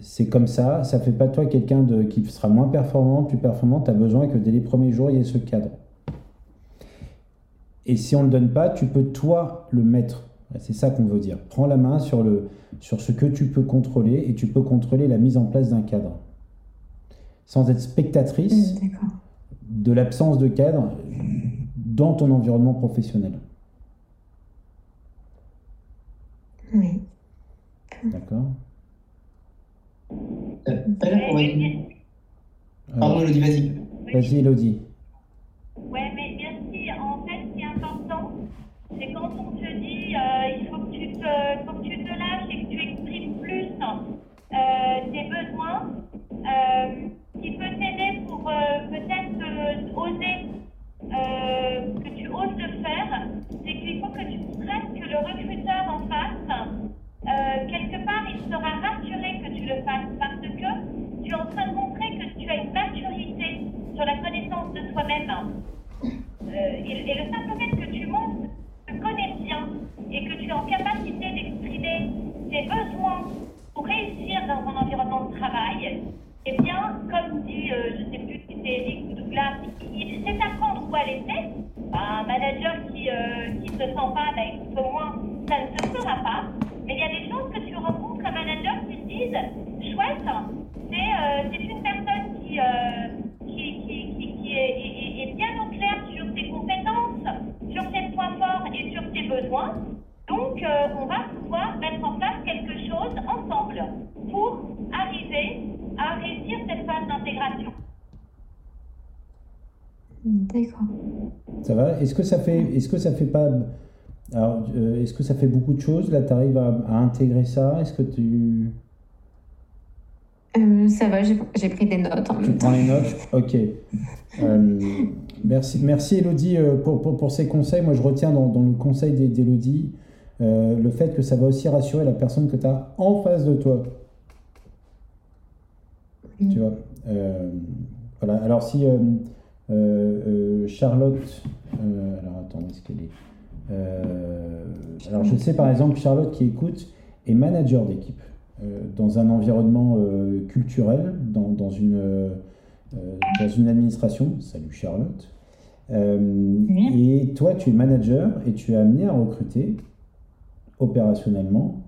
c'est comme ça. Ça fait pas de toi quelqu'un de, qui sera moins performant, plus performant. Tu as besoin que dès les premiers jours, il y ait ce cadre. Et si on ne le donne pas, tu peux toi le mettre. C'est ça qu'on veut dire. Prends la main sur, le, sur ce que tu peux contrôler et tu peux contrôler la mise en place d'un cadre. Sans être spectatrice Mm, de l'absence de cadre dans ton environnement professionnel. Oui. D'accord l'air convaincu. Pardon, Elodie, vas-y. Vas-y, Elodie. Ouais, mais merci. En fait, ce qui est important, c'est quand on te dit euh, il faut que, tu te, faut que tu te lâches et que tu exprimes plus euh, tes besoins. Euh, ce qui peut t'aider pour euh, peut-être euh, oser, euh, que tu oses le faire, c'est qu'il faut que tu comprennes que le recruteur en face, euh, quelque part, il sera rassuré que tu le fasses parce que tu es en train de montrer que tu as une maturité sur la connaissance de toi-même. Euh, et, le simple fait que tu montres que tu connais bien et que tu es en capacité d'exprimer tes besoins pour réussir dans un environnement de travail, eh bien, comme dit, euh, je ne sais plus si c'est Eric ou Douglas, il sait apprendre où aller laisser. Bah, un manager qui ne se sent pas, bah, écoute, au moins, ça ne se fera pas. Mais il y a des choses que tu rencontres un manager qui te disent, chouette, c'est euh, c'est une personne qui, euh, qui, qui, qui, qui est, est- est bien au clair sur ses compétences, sur ses points forts et sur ses besoins. Donc, euh, on va pouvoir mettre en place quelque chose ensemble pour arriver à réussir cette phase d'intégration. D'accord. Ça va? Est-ce que ça fait, est-ce que ça fait pas, alors, euh, est-ce que ça fait beaucoup de choses Là, tu arrives à, à intégrer ça? Est-ce que tu, Euh, ça va, j'ai pris des notes en tu même prends les notes? Ok. Euh, merci, merci Elodie pour, pour, pour ces conseils. Moi, je retiens dans, dans le conseil d'E- d'Elodie le fait que ça va aussi rassurer la personne que tu as en face de toi. Tu vois Voilà. Alors, si Charlotte. alors, attends, où est-ce qu'elle est? Alors, je sais par exemple, Charlotte qui écoute est manager d'équipe euh, dans un environnement euh, culturel, dans, dans une, euh, euh, dans une administration. Salut Charlotte. Euh, Et toi, tu es manager et tu es amené à recruter opérationnellement.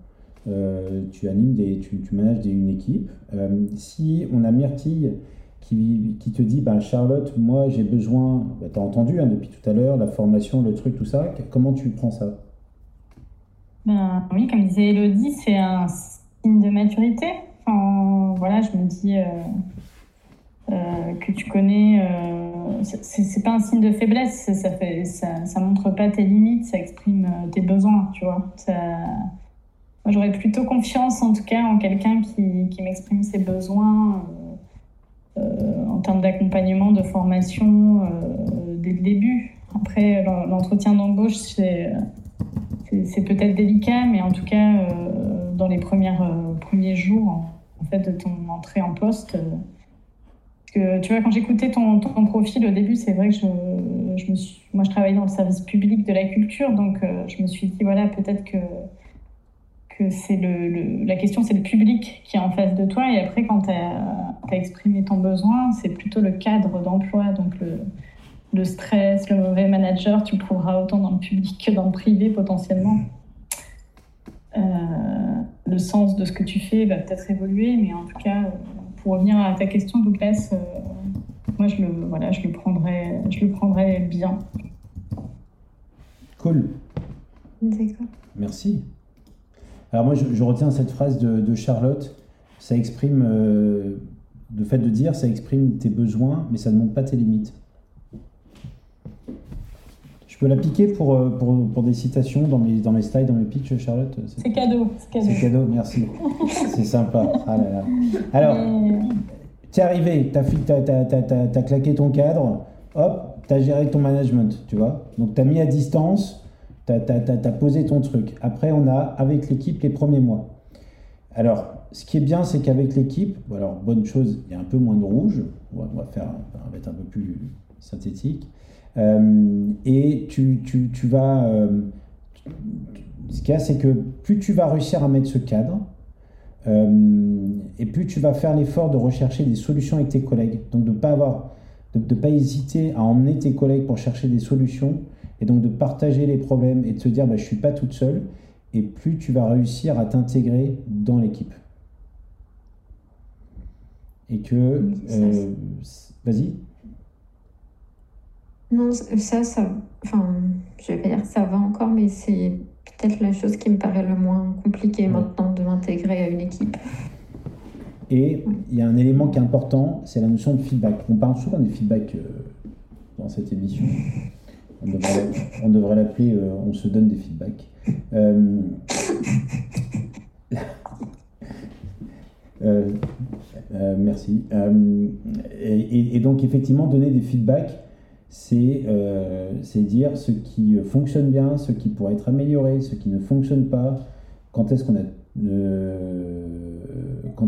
Euh, tu animes des, tu, tu manages des- une équipe. Euh, si on a Myrtille qui, te dit, ben Charlotte, moi j'ai besoin, tu as entendu hein, depuis tout à l'heure, la formation, le truc, tout ça, comment tu prends ça? Ben, oui, comme disait Elodie, c'est un signe de maturité. Voilà, je me dis euh, euh, que tu connais. Euh, c'est pas un signe de faiblesse, ça, fait, montre pas tes limites, ça exprime euh, tes besoins, tu vois. J'aurais plutôt confiance, en tout cas, en quelqu'un qui, m'exprime ses besoins en termes d'accompagnement, de formation euh, dès le début. Après, l'en- l'entretien d'embauche, c'est peut-être délicat, mais en tout cas, euh, dans les premières, euh, premiers jours en, fait, de ton entrée en poste, euh, que, tu vois, quand j'écoutais ton, ton profil au début, c'est vrai que je, je me suis, moi, je travaille dans le service public de la culture, donc euh, je me suis dit, voilà, peut-être que, que c'est le, le- la question, c'est le public qui est en face de toi, et après, quand tu as, exprimé ton besoin, c'est plutôt le cadre d'emploi, donc le, le stress, le mauvais manager, tu le trouveras autant dans le public que dans le privé potentiellement. Euh, le sens de ce que tu fais va peut-être évoluer, mais en tout cas, pour revenir à ta question, Douglas, euh, moi je le, voilà, je le prendrais, je le prendrais bien. Cool. D'accord. Merci. Alors moi, je, je retiens cette phrase de, de Charlotte. Ça exprime, euh, le fait de dire, ça exprime tes besoins, mais ça ne montre pas tes limites. Je peux la piquer pour, euh, pour, pour des citations dans mes, dans mes slides, dans mes pitchs, Charlotte? C'est- cadeau, c'est cadeau. Merci. C'est sympa. Ah là là. Alors, Mais- T'es arrivé, t'as, t'as claqué ton cadre, hop, t'as géré ton management, tu vois. Donc t'as mis à distance, t'as, t'as posé ton truc. Après, on a avec l'équipe les premiers mois. Alors, ce qui est bien, c'est qu'avec l'équipe, alors bonne chose, il y a un peu moins de rouge. On va, faire, on va être un peu plus synthétique. Euh, et tu, tu, tu vas. euh, ce qu'il y a, c'est que plus tu vas réussir à mettre ce cadre, euh, et plus tu vas faire l'effort de rechercher des solutions avec tes collègues. Donc de ne pas de, de pas hésiter à emmener tes collègues pour chercher des solutions et donc de partager les problèmes et de se dire bah, je suis pas toute seule. Et plus tu vas réussir à t'intégrer dans l'équipe. Et que, euh, vas-y. Non, ça, ça, enfin, je vais pas dire que ça va encore, mais c'est peut-être la chose qui me paraît le moins compliquée Ouais. maintenant de m'intégrer à une équipe. Et il y a un élément qui est important, c'est la notion de feedback. On parle souvent des feedbacks euh, dans cette émission. On devrait, l'appeler euh, On se donne des feedbacks. Euh, euh, merci. Et, donc, effectivement, donner des feedbacks, c'est dire ce qui fonctionne bien, ce qui pourrait être amélioré, ce qui ne fonctionne pas, quand est-ce qu'on a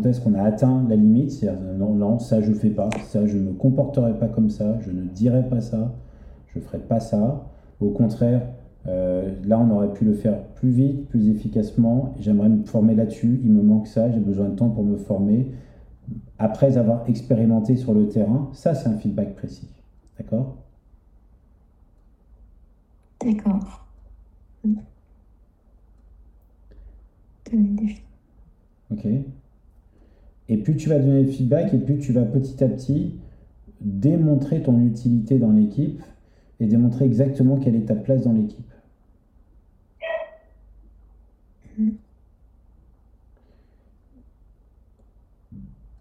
est-ce a atteint la limite, c'est-à-dire non, non, ça je fais pas, ça je me comporterai pas comme ça, je ne dirai pas ça, je ferai pas ça. Au contraire, euh, là on aurait pu le faire plus vite, plus efficacement. J'aimerais me former là-dessus, il me manque ça, j'ai besoin de temps pour me former. Après avoir expérimenté sur le terrain, ça c'est un feedback précis. D'accord? D'accord. Ok. Et plus tu vas donner le feedback, et plus tu vas petit à petit démontrer ton utilité dans l'équipe et démontrer exactement quelle est ta place dans l'équipe.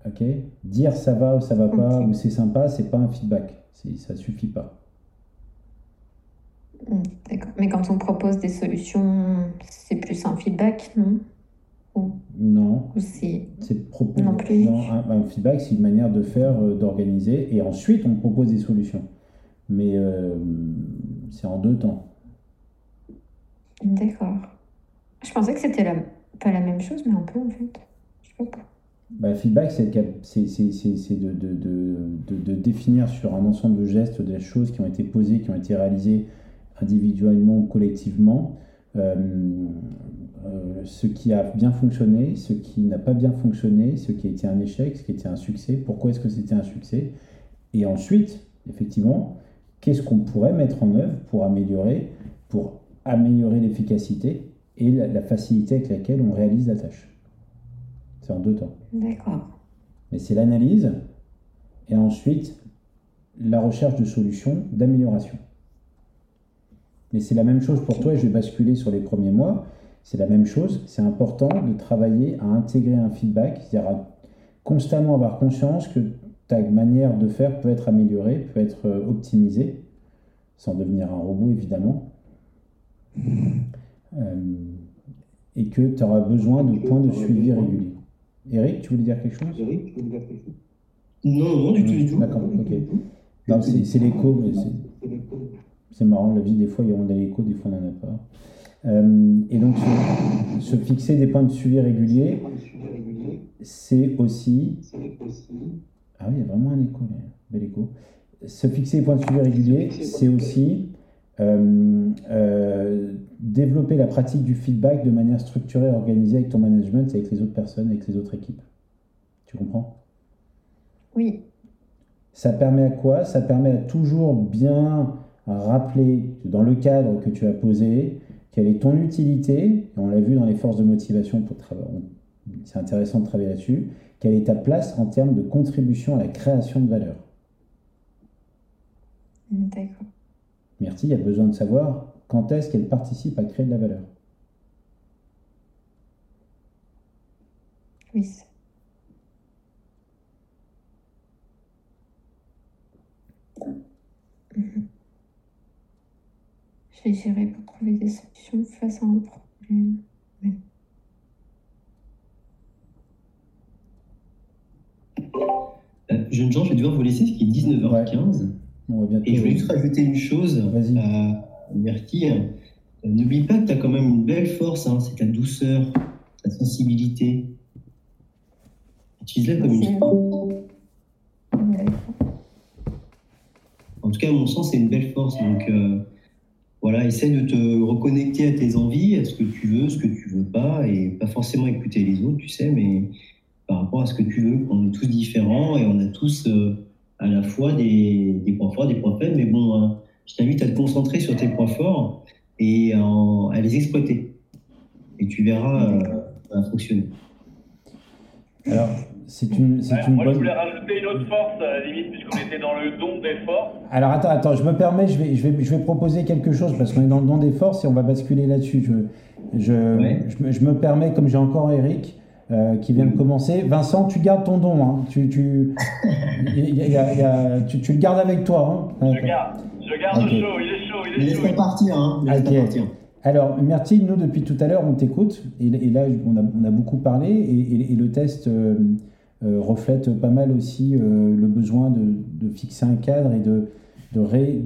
Ok. Dire ça va ou ça va pas ou c'est sympa, c'est pas un feedback. Ça suffit pas. D'accord. Mais quand on propose des solutions, c'est plus un feedback, non? Ou, Non. c'est. Propos. Non plus. un, un feedback, c'est une manière de faire, euh, d'organiser, et ensuite on propose des solutions. Mais euh, c'est en deux temps. D'accord. Je pensais que c'était la... pas la même chose, mais un peu en fait. Je sais pas. Bah, feedback, c'est de définir sur un ensemble de gestes des choses qui ont été posées, qui ont été réalisées individuellement ou collectivement, euh, euh, ce qui a bien fonctionné, ce qui n'a pas bien fonctionné, ce qui a été un échec, ce qui a été un succès, pourquoi est-ce que c'était un succès, et ensuite, effectivement, qu'est-ce qu'on pourrait mettre en œuvre pour améliorer, pour améliorer l'efficacité et la, la facilité avec laquelle on réalise la tâche. C'est en deux temps. D'accord. Mais c'est l'analyse et ensuite la recherche de solutions d'amélioration. Mais c'est la même chose pour toi, je vais basculer sur les premiers mois. c'est la même chose. C'est important de travailler à intégrer un feedback, c'est-à-dire à constamment avoir conscience que ta manière de faire peut être améliorée, peut être euh, optimisée, sans devenir un robot évidemment. Euh, et que tu auras besoin de points de suivi réguliers. Eric, tu voulais dire quelque chose? Non, non, du tout, du tout. D'accord, ok. Non, c'est l'écho, mais c'est- c'est marrant, la vie, des fois, on a l'écho, des fois, on n'en a pas. Euh, et donc, se, se fixer des points de suivi réguliers, c'est aussi. Ah oui, il y a vraiment un écho, là. bel écho. Se fixer des points de suivi réguliers, c'est aussi euh, euh, développer la pratique du feedback de manière structurée et organisée avec ton management, avec les autres personnes, avec les autres équipes. Tu comprends? Oui, Ça permet à quoi? Ça permet à toujours bien rappeler dans le cadre que tu as posé quelle est ton utilité, et on l'a vu dans les forces de motivation pour travailler, c'est intéressant de travailler là-dessus, quelle est ta place en termes de contribution à la création de valeur? d'accord. Myrtille a besoin de savoir quand est-ce qu'elle participe à créer de la valeur. Oui. c'est- Mhm. J'agirai pour trouver des solutions face à un problème. Euh, Jeunes gens, je vais devoir vous laisser, parce qu'il est 19h15. On va bientôt. Et je voulais juste rajouter une chose à Myrtille. Euh, N'oublie pas que tu as quand même une belle force, hein, c'est ta douceur, ta sensibilité. Utilise-la comme une. D'accord. En tout cas, à mon sens, c'est une belle force. Donc, euh, voilà, essaie de te reconnecter à tes envies, à ce que tu veux, ce que tu veux pas, et pas forcément écouter les autres, tu sais, mais par rapport à ce que tu veux. On est tous différents et on a tous euh, à la fois des, des points forts, des points faibles, mais bon, hein, je t'invite à te concentrer sur tes points forts et en- à les exploiter. Et tu verras, euh, ça va fonctionner. Alors, c'est une, c'est Ouais, une moi, je voulais rajouter une autre force, à la limite, puisqu'on était dans le don des forces. Alors attends, attends, je me permets, je vais, je vais, je vais proposer quelque chose parce qu'on est dans le don des forces et on va basculer là-dessus. Je, je, Ouais. je, me- je me permets, comme j'ai encore Eric euh, qui vient de commencer. Vincent, tu gardes ton don, hein. tu, tu, il y a- il y a- il y a- tu, tu le gardes avec toi. hein. Je garde, je garde Ok. chaud, il est chaud, il est laisse chaud. pas partir, hein. Laisse partir. Alors, Myrtille, nous, depuis tout à l'heure, on t'écoute. Et, et là, on a, on a beaucoup parlé. Et, et- et le test euh, euh, reflète pas mal aussi euh, le besoin de, de fixer un cadre et de, de ré-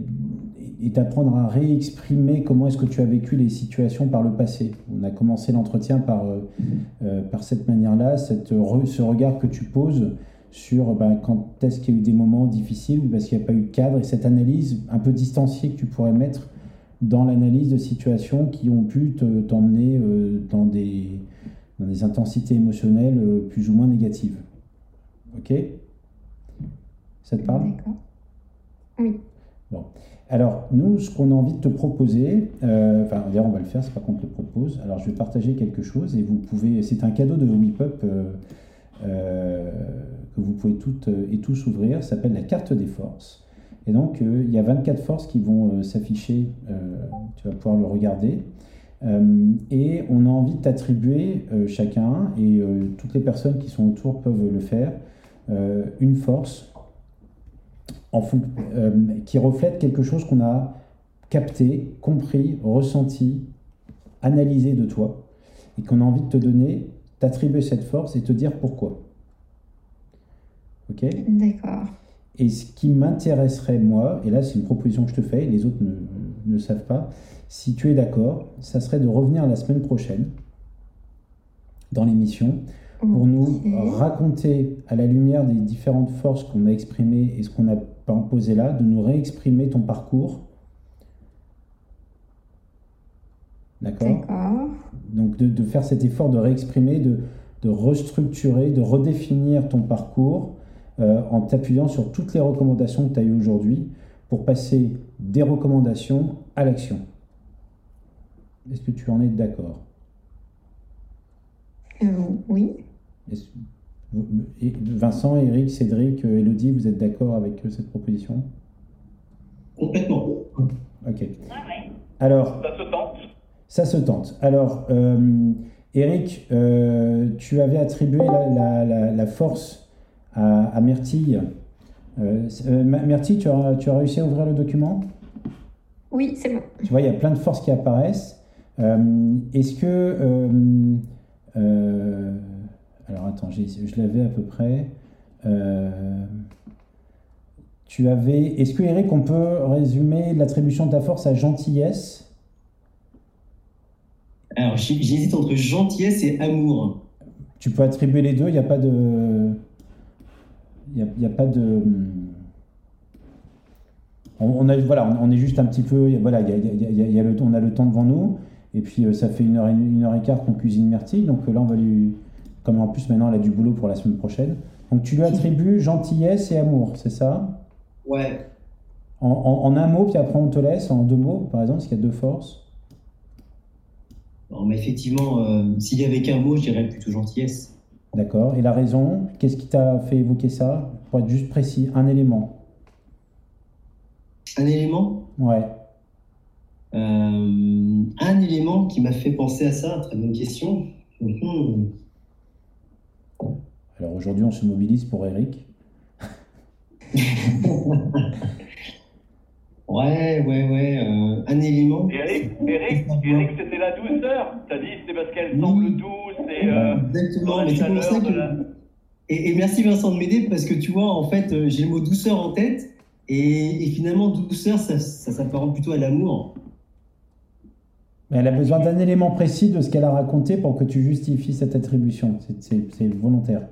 et d'apprendre à réexprimer comment est-ce que tu as vécu les situations par le passé. On a commencé l'entretien par, euh, euh, par cette manière-là, cette re- ce regard que tu poses sur ben, quand est-ce qu'il y a eu des moments difficiles ou parce qu'il n'y a pas eu de cadre et cette analyse un peu distanciée que tu pourrais mettre dans l'analyse de situations qui ont pu te- t'emmener euh, dans, des, dans des intensités émotionnelles euh, plus ou moins négatives. Ok? Ça te parle? D'accord. Oui. Alors, nous, ce qu'on a envie de te proposer, euh, enfin, on va le faire, c'est pas qu'on te le propose. Alors, je vais partager quelque chose et vous pouvez, c'est un cadeau de WePup euh, euh, que vous pouvez toutes et tous ouvrir. Ça s'appelle la carte des forces. Et donc, euh, il y a 24 forces qui vont euh, s'afficher. tu vas pouvoir le regarder. Et on a envie de t'attribuer chacun, et toutes les personnes qui sont autour peuvent le faire, une force en euh, qui reflète quelque chose qu'on a capté, compris, ressenti, analysé de toi, et qu'on a envie de te donner, t'attribuer cette force et te dire pourquoi. Ok? D'accord. et ce qui m'intéresserait, moi, et là c'est une proposition que je te fais, et les autres ne, ne savent pas, si tu es d'accord, ça serait de revenir la semaine prochaine dans l'émission pour nous raconter à la lumière des différentes forces qu'on a exprimées et ce qu'on a pas posé là, de nous réexprimer ton parcours. D'accord D'accord. donc de, de faire cet effort de réexprimer, de, de restructurer, de redéfinir ton parcours euh, en t'appuyant sur toutes les recommandations que tu as eues aujourd'hui pour passer des recommandations à l'action. Est-ce que tu en es d'accord? Euh, oui. Vincent, Eric, Cédric, euh, Elodie, vous êtes d'accord avec euh, cette proposition? Complètement. Ok. Ouais, ouais. Alors, Ça se tente. Ça se tente. Alors, euh, Eric, euh, tu avais attribué la, la- la- la force à, à Myrtille. Euh, Myrtille, tu as, tu as réussi à ouvrir le document? Oui, c'est bon. Tu vois, il y a plein de forces qui apparaissent. Euh, Est-ce que... alors attends, je l'avais à peu près. Euh, tu avais... Est-ce que Eric, on peut résumer l'attribution de ta force à gentillesse? Alors, j'hé- j'hésite entre gentillesse et amour. Tu peux attribuer les deux, il n'y a pas de... Il n'y a, pas de... On, on a, voilà, on, est juste un petit peu... Voilà, a, a- y a le, on a le temps devant nous. Et puis, euh, ça fait une heure et, une heure et quart qu'on cuisine Myrtille. Donc euh, là, on va lui... Comme en plus, maintenant, elle a du boulot pour la semaine prochaine. Donc, tu lui attribues gentillesse et amour, c'est ça? Ouais. en, en- en un mot, puis après, on te laisse en deux mots, par exemple, parce qu'il y a deux forces. Non, mais effectivement, euh, s'il y avait qu'un mot, je dirais plutôt gentillesse. D'accord. Et la raison, qu'est-ce qui t'a fait évoquer ça? Pour être juste précis, un élément. Un élément? Ouais. Euh, un élément qui m'a fait penser à ça, très bonne question. Mhm. Alors aujourd'hui, on se mobilise pour Eric. Ouais, ouais, ouais. euh, un élément. Eric, Eric, Eric, c'était la douceur. T'as dit c'est parce qu'elle Oui. semble douce et euh, Exactement, la mais c'est pour ça chaleur de que. la... Et, et merci Vincent de m'aider parce que tu vois, en fait, euh, j'ai le mot douceur en tête et, et finalement, douceur, ça, ça s'apparente plutôt à l'amour. Mais elle a besoin d'un élément précis de ce qu'elle a raconté pour que tu justifies cette attribution. C'est volontaire.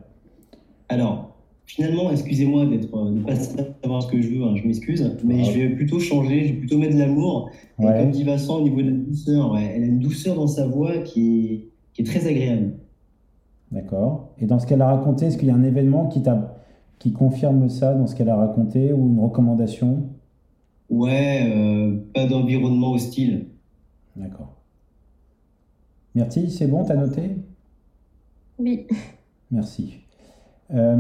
Alors, finalement, excusez-moi d'être, euh, de ne pas savoir ce que je veux, hein, je m'excuse, mais je vais plutôt changer, je vais plutôt mettre de l'amour. Et Ouais. comme dit Vincent, au niveau de la douceur, ouais, elle a une douceur dans sa voix qui est, qui est très agréable. D'accord. Et dans ce qu'elle a raconté, est-ce qu'il y a un événement qui, t'a- qui confirme ça dans ce qu'elle a raconté ou une recommandation? Ouais, euh, pas d'environnement hostile. D'accord. Myrtille, c'est bon, t'as noté? Oui. Merci. Euh,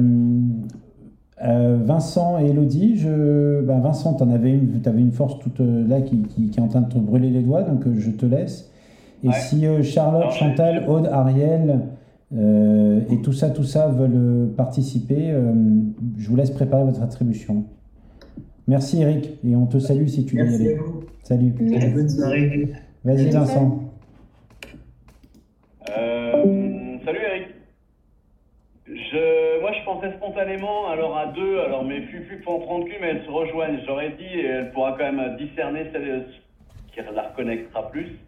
euh, Vincent et Elodie, je... ben Vincent, tu avais une, avais une force toute euh, là qui, qui- qui est en train de te brûler les doigts, donc je te laisse. Et Ouais. si euh, Charlotte, Non, Chantal, Aude, Ariel euh, et tout ça, tout ça veulent participer, euh, je vous laisse préparer votre attribution. Merci Eric, et on te salue si tu veux y aller. Salut. Bonne soirée. Vas-y Vincent. Spontanément, alors à deux, alors mes fufu font 30 cul, mais elles se rejoignent. J'aurais dit, et elle pourra quand même discerner celle qui la reconnaîtra plus.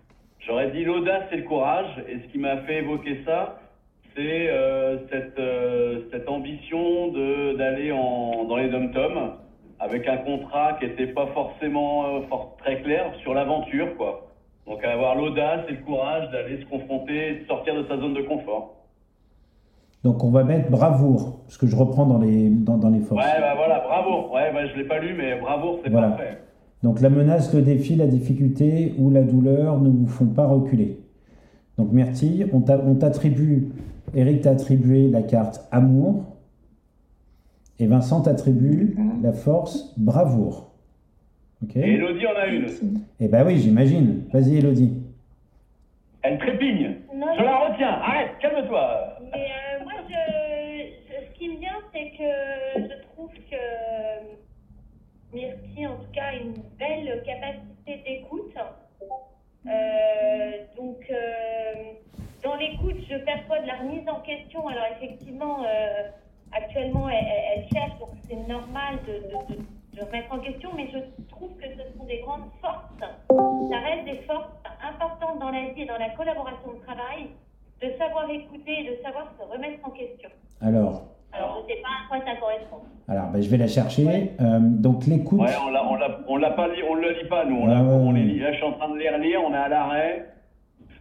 J'aurais dit l'audace et le courage, et ce qui m'a fait évoquer ça, c'est euh, cette, euh, cette ambition d'aller dans les dom-toms avec un contrat qui n'était pas forcément euh, très clair sur l'aventure, quoi. Donc avoir l'audace et le courage d'aller se confronter de sortir de sa zone de confort. Donc on va mettre bravoure, ce que je reprends dans les, dans, dans les forces. Ouais, bah voilà, bravo. Ouais, bah, je l'ai pas lu, mais bravo, c'est Voilà. parfait. Donc la menace, le défi, la difficulté ou la douleur ne vous font pas reculer. Donc Myrtille, on t'a- on t'attribue, Eric t'a attribué la carte amour et Vincent t'attribue la force bravoure. Ok Et Elodie en a une. Eh ben oui, j'imagine. Vas-y Elodie. Elle trépigne. Non, Je la retiens. Arrête, calme-toi. Mais euh, moi, je, ce ce qui me vient, c'est que je trouve que Myrtille, en tout cas, a une belle capacité d'écoute. Euh, donc, euh, dans l'écoute, je perçois de la remise en question. Alors, effectivement, euh, actuellement, elle, elle- elle cherche, donc c'est normal de, de- de- de remettre en question, mais je trouve que ce sont des grandes forces. Ça reste des forces importantes dans la vie et dans la collaboration de travail, de savoir écouter et de savoir se remettre en question. Alors, Alors, je ne sais pas à quoi ça correspond. alors ben, je vais la chercher. Euh, donc l'écoute. Ouais, on l'a, on l'a, on l'a pas on le lit pas nous. On, Ouais, l'a- ouais, on les ouais. lit. Là, je suis en train de les relire. On est à l'arrêt.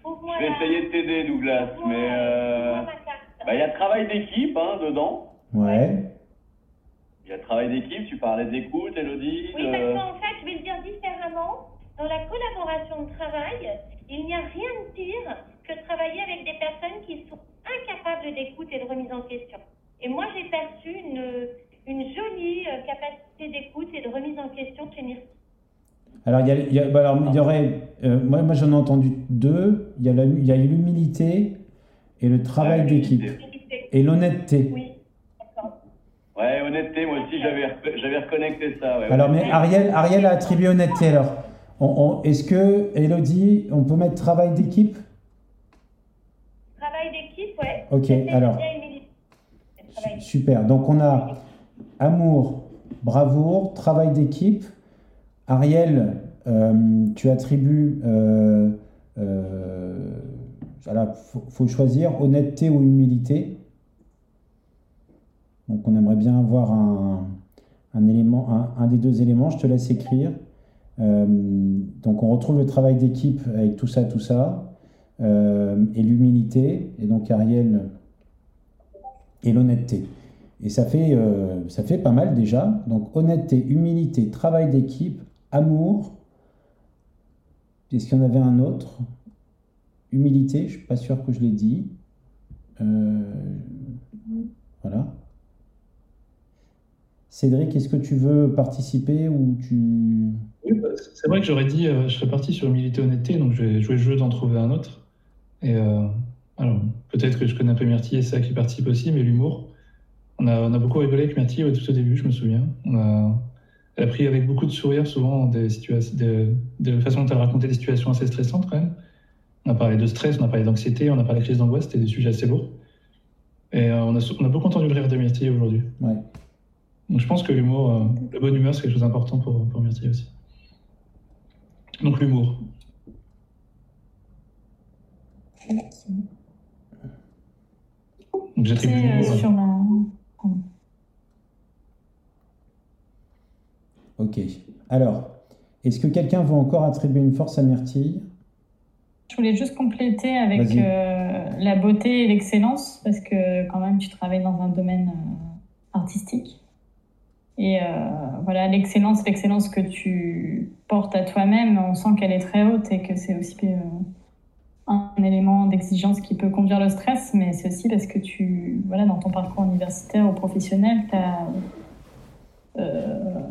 Je vais la- essayer de t'aider, Douglas, mais euh, bah, il y a travail d'équipe hein, dedans. Ouais. Il y a travail d'équipe. Tu parlais d'écoute, Elodie. Oui, de- parce qu'en fait, je vais le dire différemment. Dans la collaboration de travail, il n'y a rien de pire que de travailler avec des personnes qui sont incapables d'écoute et de remise en question. Et moi, j'ai perçu une, une jolie euh, capacité d'écoute et de remise en question chez Myrtille. Alors il y, a- il y a- bah, alors, il y aurait euh, moi, moi j'en ai entendu deux. Il y a la- il y a l'humilité et le travail Ouais, d'équipe. Et l'honnêteté. Oui, d'accord. Ouais, honnêteté, moi aussi j'avais rec- j'avais reconnecté ça. Ouais, Alors, mais. Ariel, Ariel a attribué honnêteté. Alors, On- on- est-ce que, Elodie, on peut mettre travail d'équipe? Travail d'équipe, ouais. Ok, alors. bien. Super. Donc, on a amour, bravoure, travail d'équipe. Ariel, euh, tu attribues. Euh, euh, faut, choisir honnêteté ou humilité. Donc, on aimerait bien avoir un, élément, un, des deux éléments. Je te laisse écrire. Euh, donc, on retrouve le travail d'équipe avec tout ça, tout ça, et l'humilité. Et donc, Ariel et l'honnêteté. Et ça fait, euh, ça fait pas mal déjà. Donc honnêteté, humilité, travail d'équipe, amour. Est-ce qu'il y en avait un autre? Humilité, je suis pas sûr que je l'ai dit. Euh, voilà. Cédric, est-ce que tu veux participer ou tu... Bah, c'est vrai que j'aurais dit, euh, je serais parti sur humilité honnêteté, donc je vais jouer le jeu d'en trouver un autre. Et alors, peut-être que je connais un peu Myrtille et ça qui participe aussi, mais l'humour. On a, on a beaucoup rigolé avec Myrtille ouais, tout au début, je me souviens. On a, elle a pris avec beaucoup de sourire souvent des situations, des, de la façon dont elle racontait des situations assez stressantes quand même. On a parlé de stress, on a parlé d'anxiété, on a parlé de crise d'angoisse, c'était des sujets assez lourds. Et euh, on, a, on a beaucoup entendu le rire de Myrtille aujourd'hui. Ouais. Donc je pense que l'humour, euh, la bonne humeur, c'est quelque chose d'important pour, pour Myrtille aussi. Donc l'humour. Donc j'attribue C'est euh, sur la. Ok. Alors, est-ce que quelqu'un veut encore attribuer une force à Myrtille? Je voulais juste compléter avec euh, la beauté et l'excellence, parce que quand même tu travailles dans un domaine euh, artistique. Et euh, voilà, l'excellence, l'excellence que tu portes à toi-même, on sent qu'elle est très haute et que c'est aussi euh, un élément d'exigence qui peut conduire le stress, mais c'est aussi parce que tu, voilà, dans ton parcours universitaire ou professionnel, tu as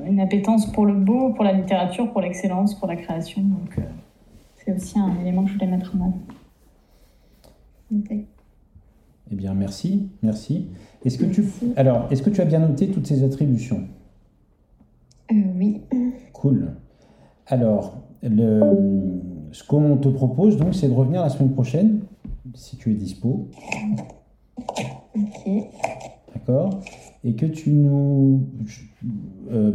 une appétence pour le beau, pour la littérature, pour l'excellence, pour la création. Donc, euh, c'est aussi un élément que je voulais mettre en avant. Eh bien, merci, merci. Est-ce que tu, alors, est-ce que tu as bien noté toutes ces attributions? Euh, oui. Cool. Alors, le, ce qu'on te propose donc, c'est de revenir la semaine prochaine, si tu es dispo, Ok. d'accord Et que tu nous, euh,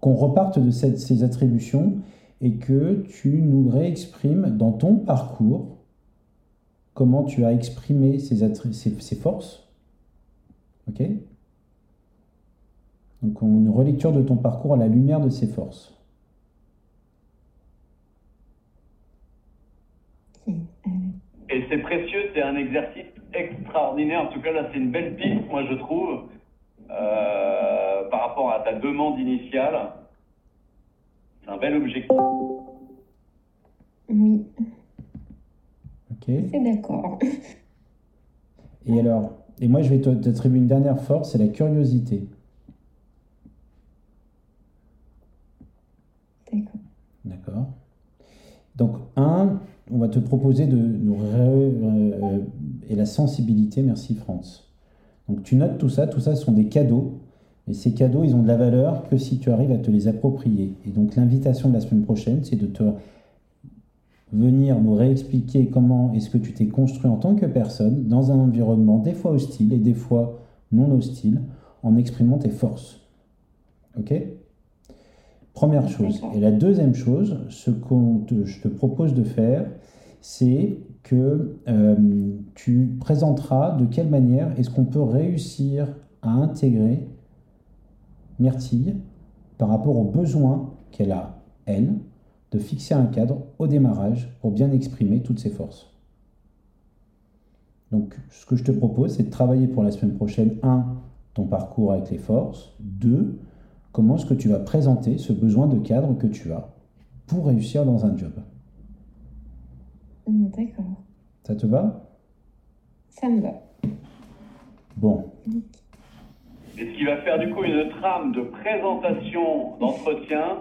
qu'on reparte de cette- ces attributions et que tu nous réexprimes dans ton parcours comment tu as exprimé ces, ces, ces forces. Ok Donc, on- une relecture de ton parcours à la lumière de ces forces. Et c'est précieux, c'est un exercice extraordinaire. En tout cas, là, c'est une belle piste, moi, je trouve, euh, par rapport à ta demande initiale. C'est un bel objectif. Oui, Ok c'est d'accord. Et alors, et moi je vais te- t'attribuer une dernière force, c'est la curiosité. D'accord. D'accord Donc, un, on va te proposer de nous ré- euh, et la sensibilité, merci France. Donc tu notes tout ça, tout ça sont des cadeaux, et ces cadeaux, ils ont de la valeur que si tu arrives à te les approprier. Et donc l'invitation de la semaine prochaine, c'est de te venir nous réexpliquer comment est-ce que tu t'es construit en tant que personne dans un environnement des fois hostile et des fois non hostile, en exprimant tes forces. Ok? Première chose. Et la deuxième chose, ce qu'on te, je te propose de faire, c'est que euh, tu présenteras de quelle manière est-ce qu'on peut réussir à intégrer Myrtille par rapport aux besoins qu'elle a, elle, de fixer un cadre au démarrage pour bien exprimer toutes ses forces. Donc, ce que je te propose, c'est de travailler pour la semaine prochaine, un, ton parcours avec les forces, deux, comment est-ce que tu vas présenter ce besoin de cadre que tu as pour réussir dans un job? Mm, D'accord. Ça te va? Ça me va. Bon, Et ce qui va faire du coup une trame de présentation, d'entretien,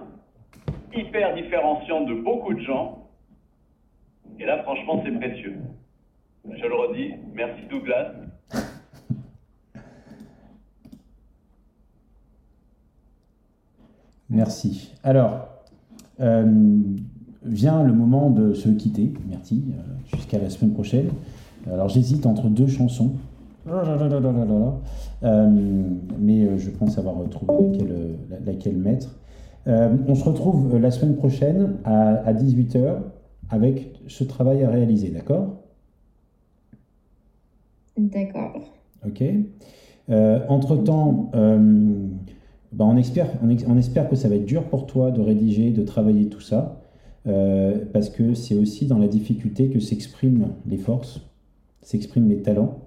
hyper différenciante de beaucoup de gens? Et là, franchement, c'est précieux. Je le redis, merci Douglas. Merci. Alors, euh, vient le moment de se quitter, merci, euh, jusqu'à la semaine prochaine. Alors j'hésite entre deux chansons. Euh, mais je pense avoir trouvé laquelle, laquelle mettre. on se retrouve la semaine prochaine à, à 18h avec ce travail à réaliser, d'accord? D'accord. Ok. Entre-temps, bah, on, espère, on, espère que ça va être dur pour toi de rédiger, de travailler tout ça, euh, parce que c'est aussi dans la difficulté que s'expriment les forces, s'expriment les talents.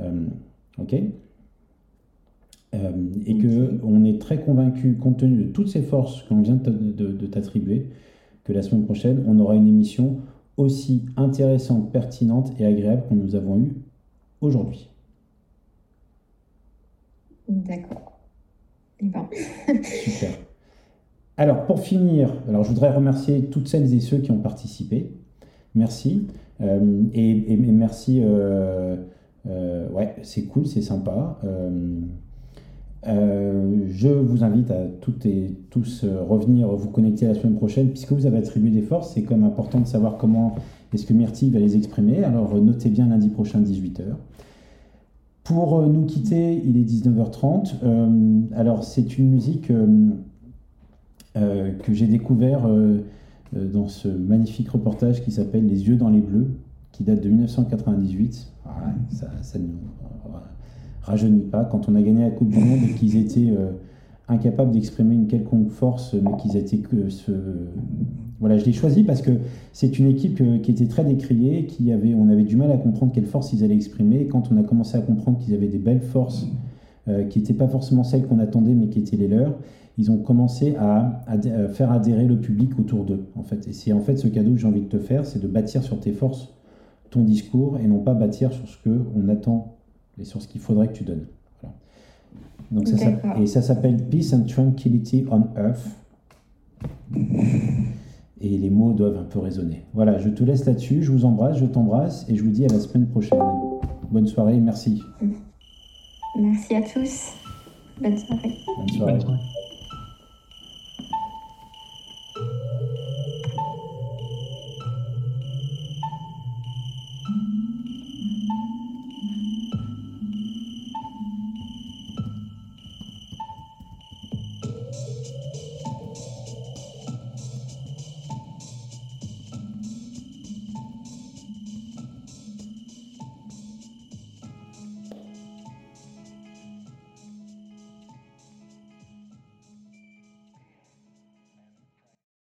Euh, ok? Euh, Et que on est très convaincu, compte tenu de toutes ces forces qu'on vient de, t'attribuer, que la semaine prochaine, on aura une émission aussi intéressante, pertinente et agréable que nous avons eue aujourd'hui. D'accord. Super. Alors, pour finir, je voudrais remercier toutes celles et ceux qui ont participé. Merci. Euh, et, merci. Euh, euh, ouais, c'est cool, c'est sympa. je vous invite à toutes et tous revenir vous connecter la semaine prochaine, puisque vous avez attribué des forces. C'est comme important de savoir comment est-ce que Myrtille va les exprimer. Alors, notez bien lundi prochain, 18h. Pour euh, nous quitter, il est 19h30. Euh, alors, c'est une musique euh, que j'ai découvert dans ce magnifique reportage qui s'appelle Les yeux dans les bleus, qui date de 1998. ça, ne nous rajeunit pas. Quand on a gagné la Coupe du Monde et qu'ils étaient incapables d'exprimer une quelconque force, mais qu'ils étaient que ce voilà, je l'ai choisi parce que c'est une équipe euh, qui était très décriée, qui avait, on avait du mal à comprendre quelles forces ils allaient exprimer. Quand on a commencé à comprendre qu'ils avaient des belles forces, euh, qui n'étaient pas forcément celles qu'on attendait, mais qui étaient les leurs, ils ont commencé à, faire adhérer le public autour d'eux. En fait. Et c'est en fait ce cadeau que j'ai envie de te faire, c'est de bâtir sur tes forces ton discours et non pas bâtir sur ce qu'on attend et sur ce qu'il faudrait que tu donnes. Donc ça, et ça s'appelle Peace and Tranquility on Earth et les mots doivent un peu résonner. Voilà, je te laisse là-dessus, je vous embrasse, je t'embrasse et je vous dis à la semaine prochaine. Bonne soirée, merci. Merci à tous. Bonne soirée. Bonne soirée.